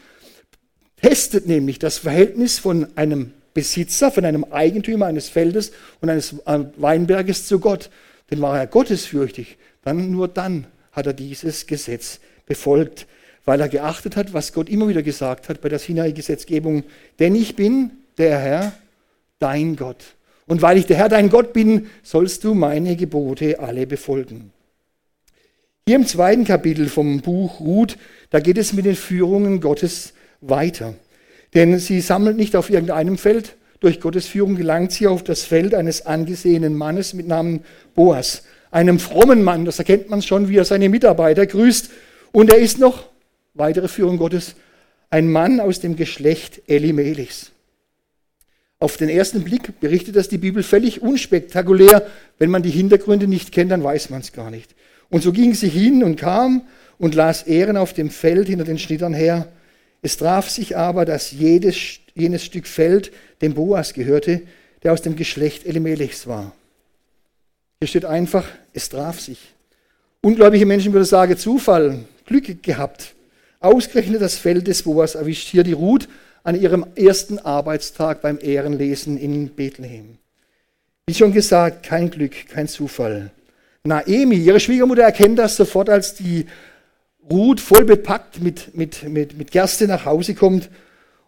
testet nämlich das Verhältnis von einem Besitzer, von einem Eigentümer eines Feldes und eines äh, Weinberges zu Gott. Denn war er gottesfürchtig, dann nur dann hat er dieses Gesetz befolgt weil er geachtet hat, was Gott immer wieder gesagt hat bei der Sinai-Gesetzgebung. Denn ich bin der Herr, dein Gott. Und weil ich der Herr, dein Gott bin, sollst du meine Gebote alle befolgen. Hier im zweiten Kapitel vom Buch Ruth, da geht es mit den Führungen Gottes weiter. Denn sie sammelt nicht auf irgendeinem Feld. Durch Gottes Führung gelangt sie auf das Feld eines angesehenen Mannes mit Namen Boas. Einem frommen Mann, das erkennt man schon, wie er seine Mitarbeiter grüßt. Und er ist noch weitere Führung Gottes, ein Mann aus dem Geschlecht Elimelechs. Auf den ersten Blick berichtet das die Bibel völlig unspektakulär. Wenn man die Hintergründe nicht kennt, dann weiß man es gar nicht. Und so ging sie hin und kam und las Ehren auf dem Feld hinter den Schnittern her. Es traf sich aber, dass jedes, jenes Stück Feld dem Boas gehörte, der aus dem Geschlecht Elimelechs war. Hier steht einfach, es traf sich. Ungläubige Menschen würden sagen, Zufall, Glück gehabt. Ausgerechnet das Feld des Boas erwischt hier die Ruth an ihrem ersten Arbeitstag beim Ehrenlesen in Bethlehem. Wie schon gesagt, kein Glück, kein Zufall. Naemi, ihre Schwiegermutter, erkennt das sofort, als die Ruth voll bepackt mit, mit, mit, mit Gerste nach Hause kommt.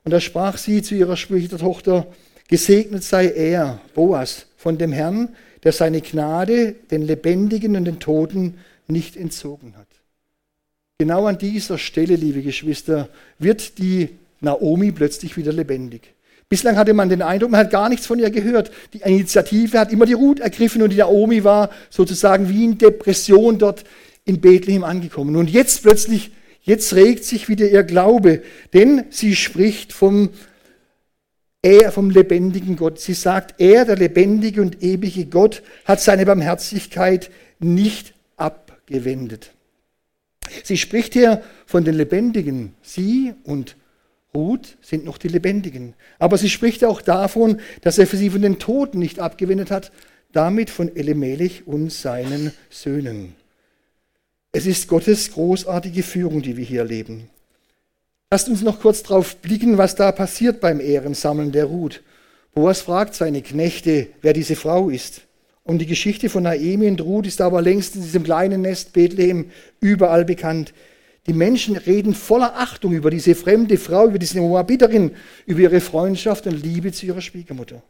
Und da sprach sie zu ihrer Schwiegertochter, gesegnet sei er, Boas, von dem Herrn, der seine Gnade den Lebendigen und den Toten nicht entzogen hat. Genau an dieser Stelle, liebe Geschwister, wird die Naomi plötzlich wieder lebendig. Bislang hatte man den Eindruck, man hat gar nichts von ihr gehört. Die Initiative hat immer die Ruth ergriffen und die Naomi war sozusagen wie in Depression dort in Bethlehem angekommen. Und jetzt plötzlich, jetzt regt sich wieder ihr Glaube, denn sie spricht vom, er, vom lebendigen Gott. Sie sagt, er, der lebendige und ewige Gott, hat seine Barmherzigkeit nicht abgewendet. Sie spricht hier von den Lebendigen. Sie und Ruth sind noch die Lebendigen. Aber sie spricht auch davon, dass er für sie von den Toten nicht abgewendet hat, damit von Elimelech und seinen Söhnen. Es ist Gottes großartige Führung, die wir hier erleben. Lasst uns noch kurz darauf blicken, was da passiert beim Ehrensammeln der Ruth. Boas fragt seine Knechte, wer diese Frau ist. Und die Geschichte von Naemi und Ruth ist aber längst in diesem kleinen Nest Bethlehem überall bekannt. Die Menschen reden voller Achtung über diese fremde Frau, über diese Moabiterin, über ihre Freundschaft und Liebe zu ihrer Schwiegermutter.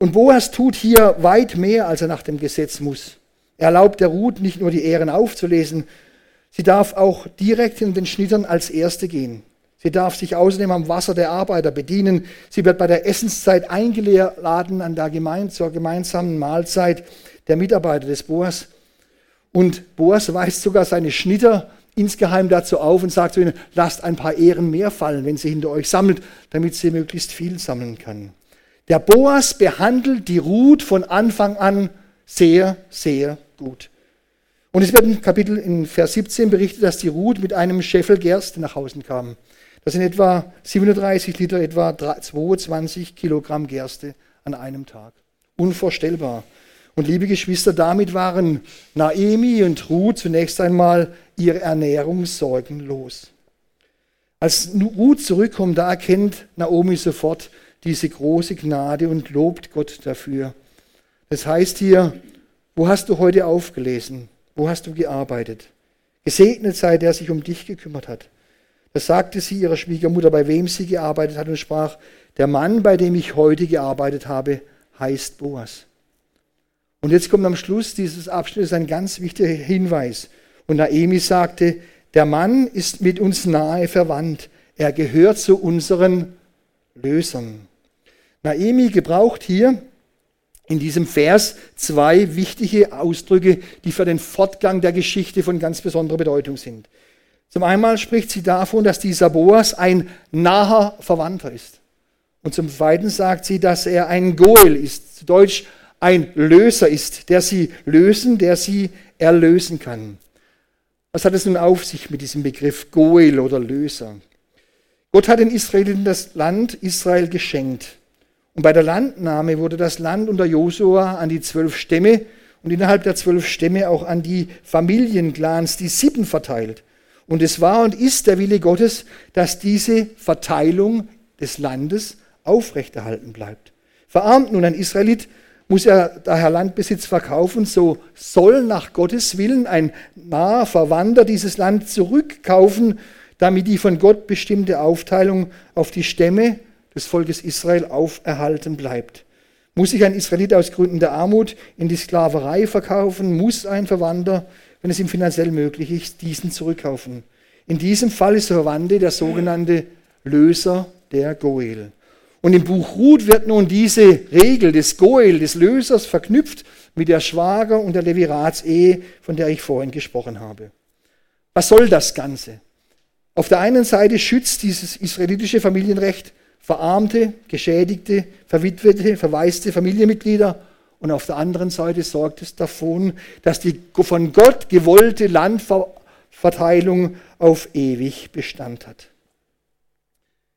Und Boas tut hier weit mehr, als er nach dem Gesetz muss. Er erlaubt der Ruth nicht nur die Ehren aufzulesen, sie darf auch direkt in den Schnittern als Erste gehen. Sie darf sich außerdem am Wasser der Arbeiter bedienen. Sie wird bei der Essenszeit eingeladen an der gemein, zur gemeinsamen Mahlzeit der Mitarbeiter des Boas. Und Boas weist sogar seine Schnitter insgeheim dazu auf und sagt zu ihnen, lasst ein paar Ehren mehr fallen, wenn sie hinter euch sammelt, damit sie möglichst viel sammeln kann. Der Boas behandelt die Ruth von Anfang an sehr, sehr gut. Und es wird im Kapitel in Vers 17 berichtet, dass die Ruth mit einem Scheffel Gerste nach Hause kam. Das sind etwa 37 Liter, etwa 22 Kilogramm Gerste an einem Tag. Unvorstellbar. Und liebe Geschwister, damit waren Naemi und Ruth zunächst einmal ihre Ernährung sorgenlos. Als Ruth zurückkommt, da erkennt Naomi sofort diese große Gnade und lobt Gott dafür. Das heißt hier, wo hast du heute aufgelesen? Wo hast du gearbeitet? Gesegnet sei der sich um dich gekümmert hat. Da sagte sie ihrer Schwiegermutter, bei wem sie gearbeitet hat, und sprach, der Mann, bei dem ich heute gearbeitet habe, heißt Boas. Und jetzt kommt am Schluss dieses Abschnittes ein ganz wichtiger Hinweis. Und Naemi sagte, der Mann ist mit uns nahe verwandt. Er gehört zu unseren Lösern. Naemi gebraucht hier in diesem Vers zwei wichtige Ausdrücke, die für den Fortgang der Geschichte von ganz besonderer Bedeutung sind. Zum einen spricht sie davon, dass dieser Boas ein naher Verwandter ist. Und zum zweiten sagt sie, dass er ein Goel ist, zu Deutsch ein Löser ist, der sie lösen, der sie erlösen kann. Was hat es nun auf sich mit diesem Begriff Goel oder Löser? Gott hat den Israeliten das Land Israel geschenkt. Und bei der Landnahme wurde das Land unter Josua an die zwölf Stämme und innerhalb der zwölf Stämme auch an die Familienclans, die Sippen verteilt. Und es war und ist der Wille Gottes, dass diese Verteilung des Landes aufrechterhalten bleibt. Verarmt nun ein Israelit, muss er daher Landbesitz verkaufen, so soll nach Gottes Willen ein naher Verwandter dieses Land zurückkaufen, damit die von Gott bestimmte Aufteilung auf die Stämme des Volkes Israel auferhalten bleibt. Muss sich ein Israelit aus Gründen der Armut in die Sklaverei verkaufen, muss ein Verwandter wenn es ihm finanziell möglich ist, diesen zurückkaufen. In diesem Fall ist Verwandte der sogenannte Löser der Goel. Und im Buch Ruth wird nun diese Regel des Goel, des Lösers, verknüpft mit der Schwager- und der Leviratsehe, von der ich vorhin gesprochen habe. Was soll das Ganze? Auf der einen Seite schützt dieses israelitische Familienrecht verarmte, geschädigte, verwitwete, verwaiste Familienmitglieder und auf der anderen Seite sorgt es davon, dass die von Gott gewollte Landverteilung auf ewig Bestand hat.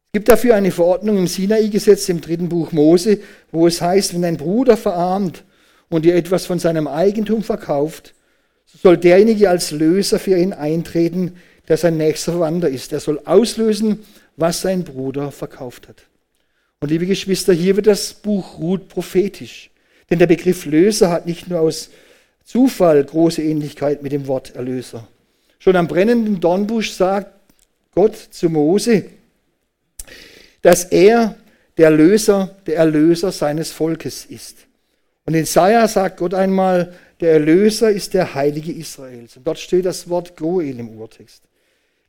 Es gibt dafür eine Verordnung im Sinai-Gesetz im dritten Buch Mose, wo es heißt, wenn ein Bruder verarmt und dir etwas von seinem Eigentum verkauft, so soll derjenige als Löser für ihn eintreten, der sein nächster Verwandter ist. Er soll auslösen, was sein Bruder verkauft hat. Und liebe Geschwister, hier wird das Buch Ruth prophetisch. Denn der Begriff Löser hat nicht nur aus Zufall große Ähnlichkeit mit dem Wort Erlöser. Schon am brennenden Dornbusch sagt Gott zu Mose, dass er der Löser, der Erlöser seines Volkes ist. Und in Jesaja sagt Gott einmal, der Erlöser ist der Heilige Israels. Und dort steht das Wort Goel im Urtext.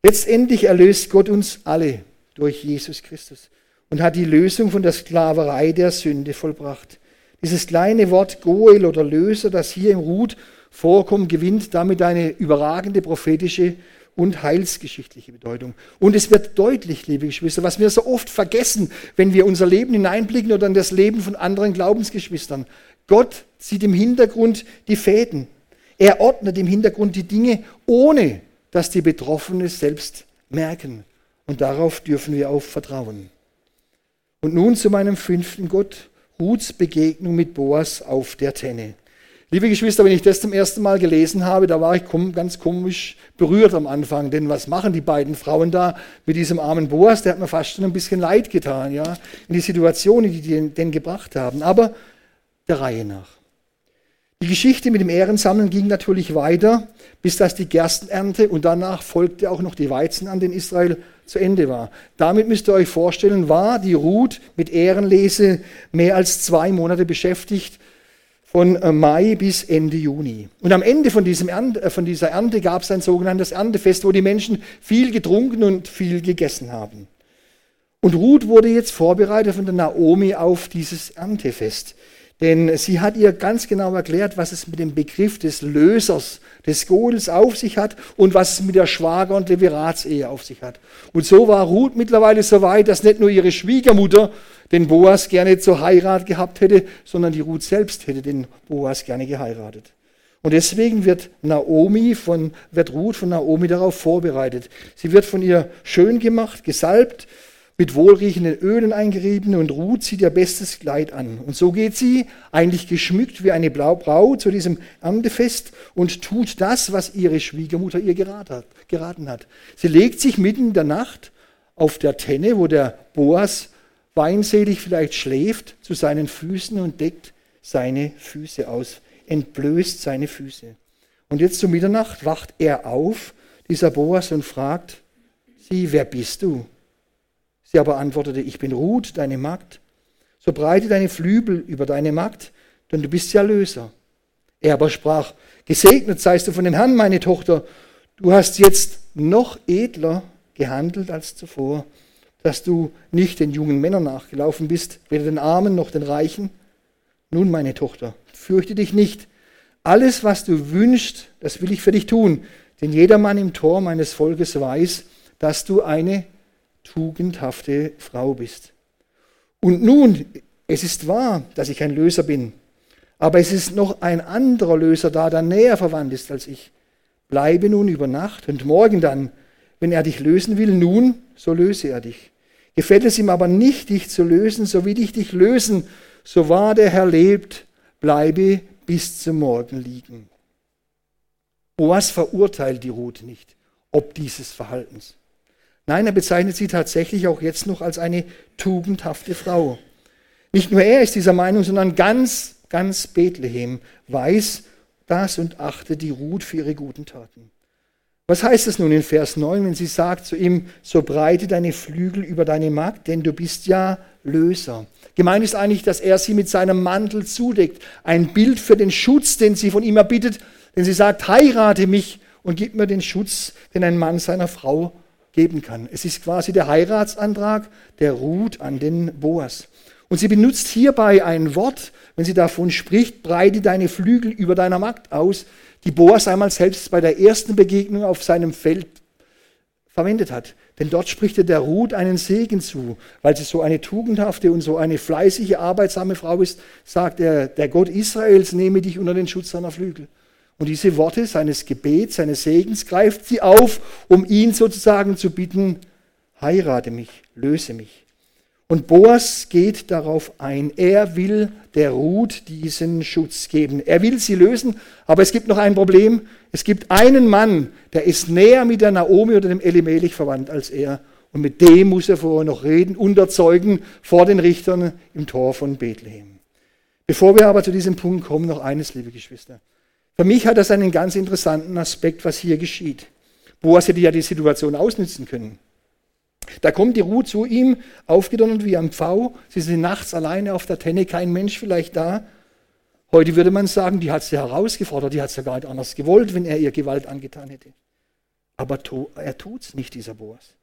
Letztendlich erlöst Gott uns alle durch Jesus Christus und hat die Lösung von der Sklaverei der Sünde vollbracht. Dieses kleine Wort Goel oder Löser, das hier im Ruth vorkommt, gewinnt damit eine überragende prophetische und heilsgeschichtliche Bedeutung. Und es wird deutlich, liebe Geschwister, was wir so oft vergessen, wenn wir unser Leben hineinblicken oder in das Leben von anderen Glaubensgeschwistern. Gott sieht im Hintergrund die Fäden. Er ordnet im Hintergrund die Dinge, ohne dass die Betroffenen es selbst merken. Und darauf dürfen wir auch vertrauen. Und nun zu meinem fünften Gott, Ruths Begegnung mit Boas auf der Tenne. Liebe Geschwister, wenn ich das zum ersten Mal gelesen habe, da war ich ganz komisch berührt am Anfang. Denn was machen die beiden Frauen da mit diesem armen Boas? Der hat mir fast schon ein bisschen leid getan, ja, in die Situation, die die den gebracht haben. Aber der Reihe nach. Die Geschichte mit dem Ehrensammeln ging natürlich weiter, bis das die Gerstenernte und danach folgte auch noch die Weizenernte in Israel zu Ende war. Damit müsst ihr euch vorstellen, war die Ruth mit Ehrenlese mehr als zwei Monate beschäftigt, von äh, Mai bis Ende Juni. Und am Ende von, diesem Ernte, äh, von dieser Ernte gab es ein sogenanntes Erntefest, wo die Menschen viel getrunken und viel gegessen haben. Und Ruth wurde jetzt vorbereitet von der Naomi auf dieses Erntefest. Denn sie hat ihr ganz genau erklärt, was es mit dem Begriff des Lösers, des Godels auf sich hat und was es mit der Schwager- und Leviratsehe auf sich hat. Und so war Ruth mittlerweile so weit, dass nicht nur ihre Schwiegermutter den Boas gerne zur Heirat gehabt hätte, sondern die Ruth selbst hätte den Boas gerne geheiratet. Und deswegen wird Naomi von, wird Ruth von Naomi darauf vorbereitet. Sie wird von ihr schön gemacht, gesalbt, mit wohlriechenden Ölen eingerieben und Ruth zieht ihr bestes Kleid an. Und so geht sie, eigentlich geschmückt wie eine Braut, zu diesem Erntefest und tut das, was ihre Schwiegermutter ihr geraten hat. Sie legt sich mitten in der Nacht auf der Tenne, wo der Boas weinselig vielleicht schläft, zu seinen Füßen und deckt seine Füße aus, entblößt seine Füße. Und jetzt zu Mitternacht wacht er auf, dieser Boas, und fragt sie, wer bist du? Sie aber antwortete, ich bin Ruth, deine Magd. So breite deine Flügel über deine Magd, denn du bist ja Löser. Er aber sprach, gesegnet seist du von den Herrn, meine Tochter. Du hast jetzt noch edler gehandelt als zuvor, dass du nicht den jungen Männern nachgelaufen bist, weder den Armen noch den Reichen. Nun, meine Tochter, fürchte dich nicht. Alles, was du wünschst, das will ich für dich tun. Denn jedermann im Tor meines Volkes weiß, dass du eine tugendhafte Frau bist. Und nun, es ist wahr, dass ich ein Löser bin, aber es ist noch ein anderer Löser da, der näher verwandt ist als ich. Bleibe nun über Nacht und morgen dann, wenn er dich lösen will, nun, so löse er dich. Gefällt es ihm aber nicht, dich zu lösen, so will ich dich lösen, so wahr der Herr lebt, bleibe bis zum Morgen liegen. Boas verurteilt die Ruth nicht, ob dieses Verhaltens. Nein, er bezeichnet sie tatsächlich auch jetzt noch als eine tugendhafte Frau. Nicht nur er ist dieser Meinung, sondern ganz, ganz Bethlehem weiß das und achtet die Ruth für ihre guten Taten. Was heißt es nun in Vers 9, wenn sie sagt zu ihm, so breite deine Flügel über deine Magd, denn du bist ja Löser. Gemeint ist eigentlich, dass er sie mit seinem Mantel zudeckt. Ein Bild für den Schutz, den sie von ihm erbittet, denn sie sagt, heirate mich und gib mir den Schutz, den ein Mann seiner Frau geben kann. Es ist quasi der Heiratsantrag der Ruth an den Boas. Und sie benutzt hierbei ein Wort, wenn sie davon spricht, breite deine Flügel über deiner Magd aus, die Boas einmal selbst bei der ersten Begegnung auf seinem Feld verwendet hat. Denn dort spricht er der Ruth einen Segen zu, weil sie so eine tugendhafte und so eine fleißige, arbeitsame Frau ist, sagt er, der Gott Israels nehme dich unter den Schutz seiner Flügel. Und diese Worte seines Gebets, seines Segens greift sie auf, um ihn sozusagen zu bitten, heirate mich, löse mich. Und Boas geht darauf ein. Er will der Ruth diesen Schutz geben. Er will sie lösen, aber es gibt noch ein Problem. Es gibt einen Mann, der ist näher mit der Naomi oder dem Elimelech verwandt als er. Und mit dem muss er vorher noch reden, unterzeugen vor den Richtern im Tor von Bethlehem. Bevor wir aber zu diesem Punkt kommen, noch eines, liebe Geschwister. Für mich hat das einen ganz interessanten Aspekt, was hier geschieht. Boas hätte ja die Situation ausnützen können. Da kommt die Ruhe zu ihm, aufgedonnert wie am Pfau. Sie sind nachts alleine auf der Tenne, kein Mensch vielleicht da. Heute würde man sagen, die hat sie herausgefordert, die hat es ja gar nicht anders gewollt, wenn er ihr Gewalt angetan hätte. Aber er tut es nicht, dieser Boas.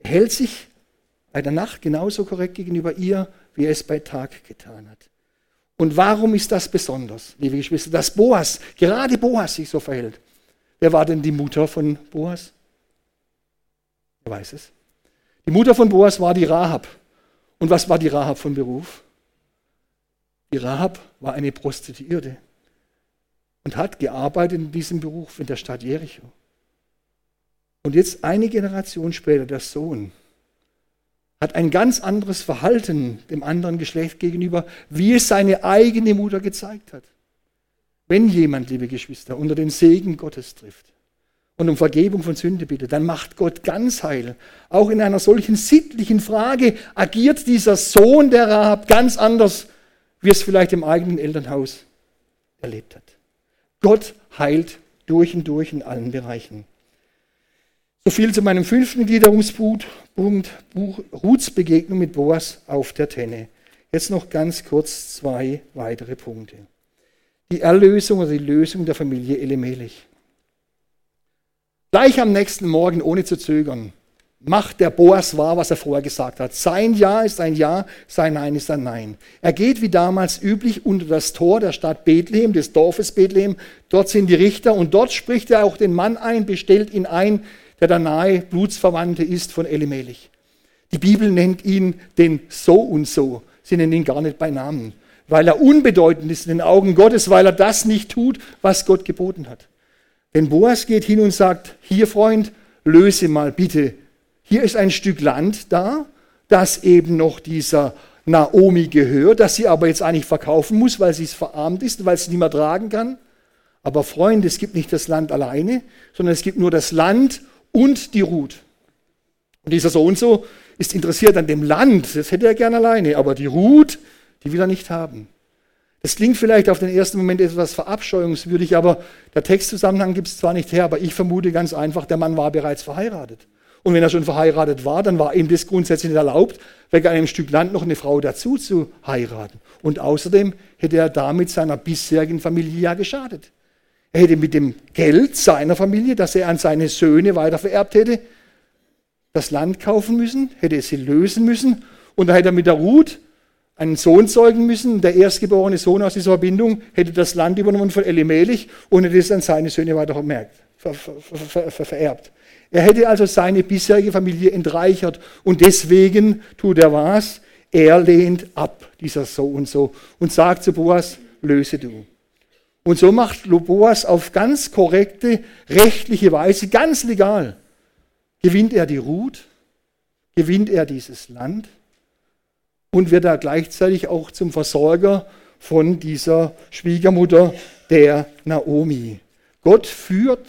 Er hält sich bei der Nacht genauso korrekt gegenüber ihr, wie er es bei Tag getan hat. Und warum ist das besonders, liebe Geschwister, dass Boas, gerade Boas sich so verhält? Wer war denn die Mutter von Boas? Wer weiß es? Die Mutter von Boas war die Rahab. Und was war die Rahab von Beruf? Die Rahab war eine Prostituierte. und hat gearbeitet in diesem Beruf in der Stadt Jericho. Und jetzt eine Generation später, der Sohn, hat ein ganz anderes Verhalten dem anderen Geschlecht gegenüber, wie es seine eigene Mutter gezeigt hat. Wenn jemand, liebe Geschwister, unter den Segen Gottes trifft und um Vergebung von Sünde bittet, dann macht Gott ganz heil. Auch in einer solchen sittlichen Frage agiert dieser Sohn der Rahab ganz anders, wie es vielleicht im eigenen Elternhaus erlebt hat. Gott heilt durch und durch in allen Bereichen. So viel zu meinem fünften Gliederungspunkt, Ruths Begegnung mit Boas auf der Tenne. Jetzt noch ganz kurz zwei weitere Punkte. Die Erlösung oder die Lösung der Familie Elimelech. Gleich am nächsten Morgen, ohne zu zögern, macht der Boas wahr, was er vorher gesagt hat. Sein Ja ist ein Ja, sein Nein ist ein Nein. Er geht wie damals üblich unter das Tor der Stadt Bethlehem, des Dorfes Bethlehem. Dort sind die Richter und dort spricht er auch den Mann ein, bestellt ihn ein, der der nahe Blutsverwandte ist von Elimelech. Die Bibel nennt ihn den So und so. Sie nennen ihn gar nicht bei Namen, weil er unbedeutend ist in den Augen Gottes, weil er das nicht tut, was Gott geboten hat. Denn Boas geht hin und sagt, hier Freund, löse mal bitte. Hier ist ein Stück Land da, das eben noch dieser Naomi gehört, das sie aber jetzt eigentlich verkaufen muss, weil sie es verarmt ist, weil sie es mehr tragen kann. Aber Freund, es gibt nicht das Land alleine, sondern es gibt nur das Land und die Ruth. Und dieser so und so ist interessiert an dem Land, das hätte er gerne alleine, aber die Ruth, die will er nicht haben. Das klingt vielleicht auf den ersten Moment etwas verabscheuungswürdig, aber der Textzusammenhang gibt es zwar nicht her, aber ich vermute ganz einfach, der Mann war bereits verheiratet. Und wenn er schon verheiratet war, dann war ihm das grundsätzlich nicht erlaubt, wegen einem Stück Land noch eine Frau dazu zu heiraten. Und außerdem hätte er damit seiner bisherigen Familie ja geschadet. Er hätte mit dem Geld seiner Familie, das er an seine Söhne weitervererbt hätte, das Land kaufen müssen, hätte es sie lösen müssen und da hätte er mit der Ruth einen Sohn zeugen müssen. Der erstgeborene Sohn aus dieser Verbindung hätte das Land übernommen von Elimelech und hätte es an seine Söhne weiter vermerkt, ver, ver, ver, vererbt. Er hätte also seine bisherige Familie entreichert und deswegen tut er was? Er lehnt ab, dieser so und so, und sagt zu Boas, löse du. Und so macht Loboas auf ganz korrekte, rechtliche Weise, ganz legal, gewinnt er die Ruth, gewinnt er dieses Land und wird er gleichzeitig auch zum Versorger von dieser Schwiegermutter der Naomi. Gott führt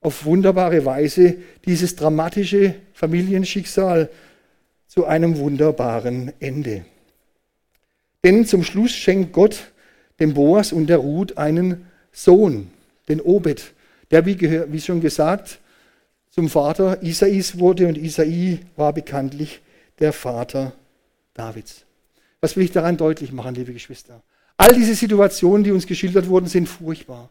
auf wunderbare Weise dieses dramatische Familienschicksal zu einem wunderbaren Ende. Denn zum Schluss schenkt Gott dem Boas und der Ruth einen Sohn, den Obed, der, wie, wie schon gesagt, zum Vater Isais wurde und Isai war bekanntlich der Vater Davids. Was will ich daran deutlich machen, liebe Geschwister? All diese Situationen, die uns geschildert wurden, sind furchtbar.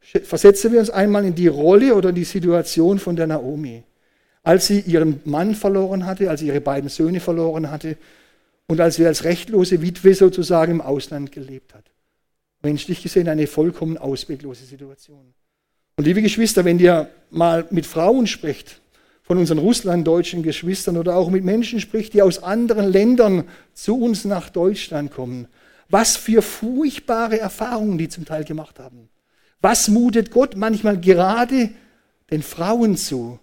Versetzen wir uns einmal in die Rolle oder in die Situation von der Naomi, als sie ihren Mann verloren hatte, als sie ihre beiden Söhne verloren hatte und als sie als rechtlose Witwe sozusagen im Ausland gelebt hat menschlich gesehen eine vollkommen ausweglose Situation. Und liebe Geschwister, wenn ihr mal mit Frauen spricht, von unseren russlanddeutschen Geschwistern oder auch mit Menschen spricht, die aus anderen Ländern zu uns nach Deutschland kommen, was für furchtbare Erfahrungen die zum Teil gemacht haben. Was mutet Gott manchmal gerade den Frauen zu,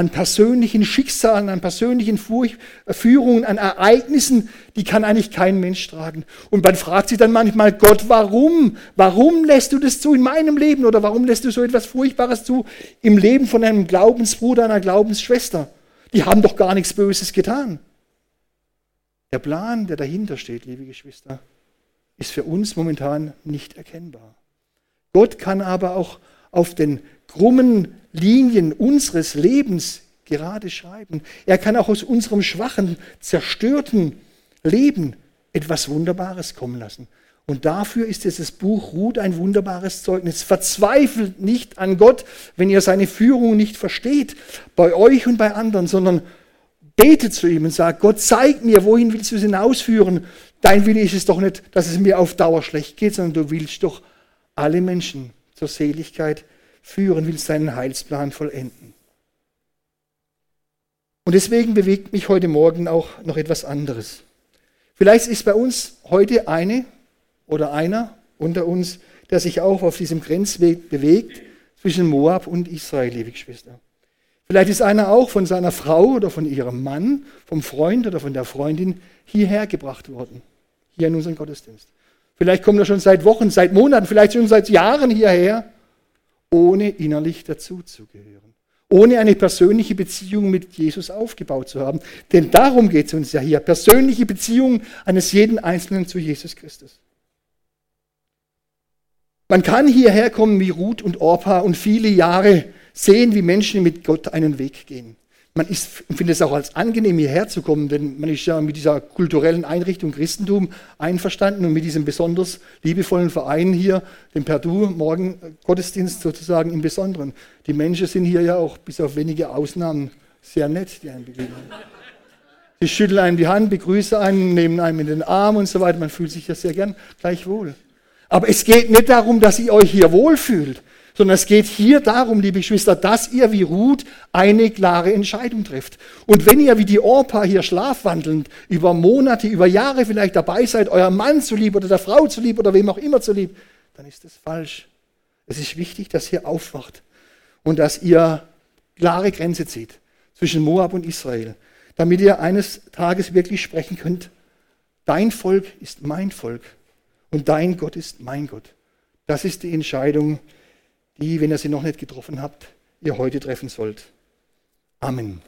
an persönlichen Schicksalen, an persönlichen Führungen, an Ereignissen, die kann eigentlich kein Mensch tragen. Und man fragt sich dann manchmal, Gott, warum? Warum lässt du das zu in meinem Leben? Oder warum lässt du so etwas Furchtbares zu im Leben von einem Glaubensbruder, einer Glaubensschwester? Die haben doch gar nichts Böses getan. Der Plan, der dahinter steht, liebe Geschwister, ist für uns momentan nicht erkennbar. Gott kann aber auch auf den krummen Linien unseres Lebens gerade schreiben. Er kann auch aus unserem schwachen, zerstörten Leben etwas Wunderbares kommen lassen. Und dafür ist dieses Buch Ruth ein wunderbares Zeugnis. Verzweifelt nicht an Gott, wenn ihr seine Führung nicht versteht, bei euch und bei anderen, sondern betet zu ihm und sagt, Gott, zeig mir, wohin willst du es hinausführen? Dein Wille ist es doch nicht, dass es mir auf Dauer schlecht geht, sondern du willst doch alle Menschen zur Seligkeit führen, will seinen Heilsplan vollenden. Und deswegen bewegt mich heute Morgen auch noch etwas anderes. Vielleicht ist bei uns heute eine oder einer unter uns, der sich auch auf diesem Grenzweg bewegt zwischen Moab und Israel, liebe Geschwister. Vielleicht ist einer auch von seiner Frau oder von ihrem Mann, vom Freund oder von der Freundin hierher gebracht worden, hier in unseren Gottesdienst. Vielleicht kommt er schon seit Wochen, seit Monaten, vielleicht schon seit Jahren hierher, ohne innerlich dazuzugehören, ohne eine persönliche Beziehung mit Jesus aufgebaut zu haben. Denn darum geht es uns ja hier, persönliche Beziehung eines jeden Einzelnen zu Jesus Christus. Man kann hierher kommen wie Ruth und Orpa und viele Jahre sehen, wie Menschen mit Gott einen Weg gehen. Man ist, findet es auch als angenehm, hierher zu kommen, denn man ist ja mit dieser kulturellen Einrichtung Christentum einverstanden und mit diesem besonders liebevollen Verein hier, dem Perdu, morgen Gottesdienst sozusagen im Besonderen. Die Menschen sind hier ja auch bis auf wenige Ausnahmen sehr nett, die einen begegnen. Sie schütteln einem die Hand, begrüßen einen, nehmen einem in den Arm und so weiter. Man fühlt sich ja sehr gern gleichwohl. Aber es geht nicht darum, dass ihr euch hier wohlfühlt, sondern es geht hier darum, liebe Geschwister, dass ihr wie Ruth eine klare Entscheidung trifft. Und wenn ihr wie die Orpa hier schlafwandelnd über Monate, über Jahre vielleicht dabei seid, eurem Mann zu lieb oder der Frau zu lieb oder wem auch immer zu lieb, dann ist das falsch. Es ist wichtig, dass ihr aufwacht und dass ihr klare Grenze zieht zwischen Moab und Israel, damit ihr eines Tages wirklich sprechen könnt, dein Volk ist mein Volk und dein Gott ist mein Gott. Das ist die Entscheidung, die, wenn ihr sie noch nicht getroffen habt, ihr heute treffen sollt. Amen.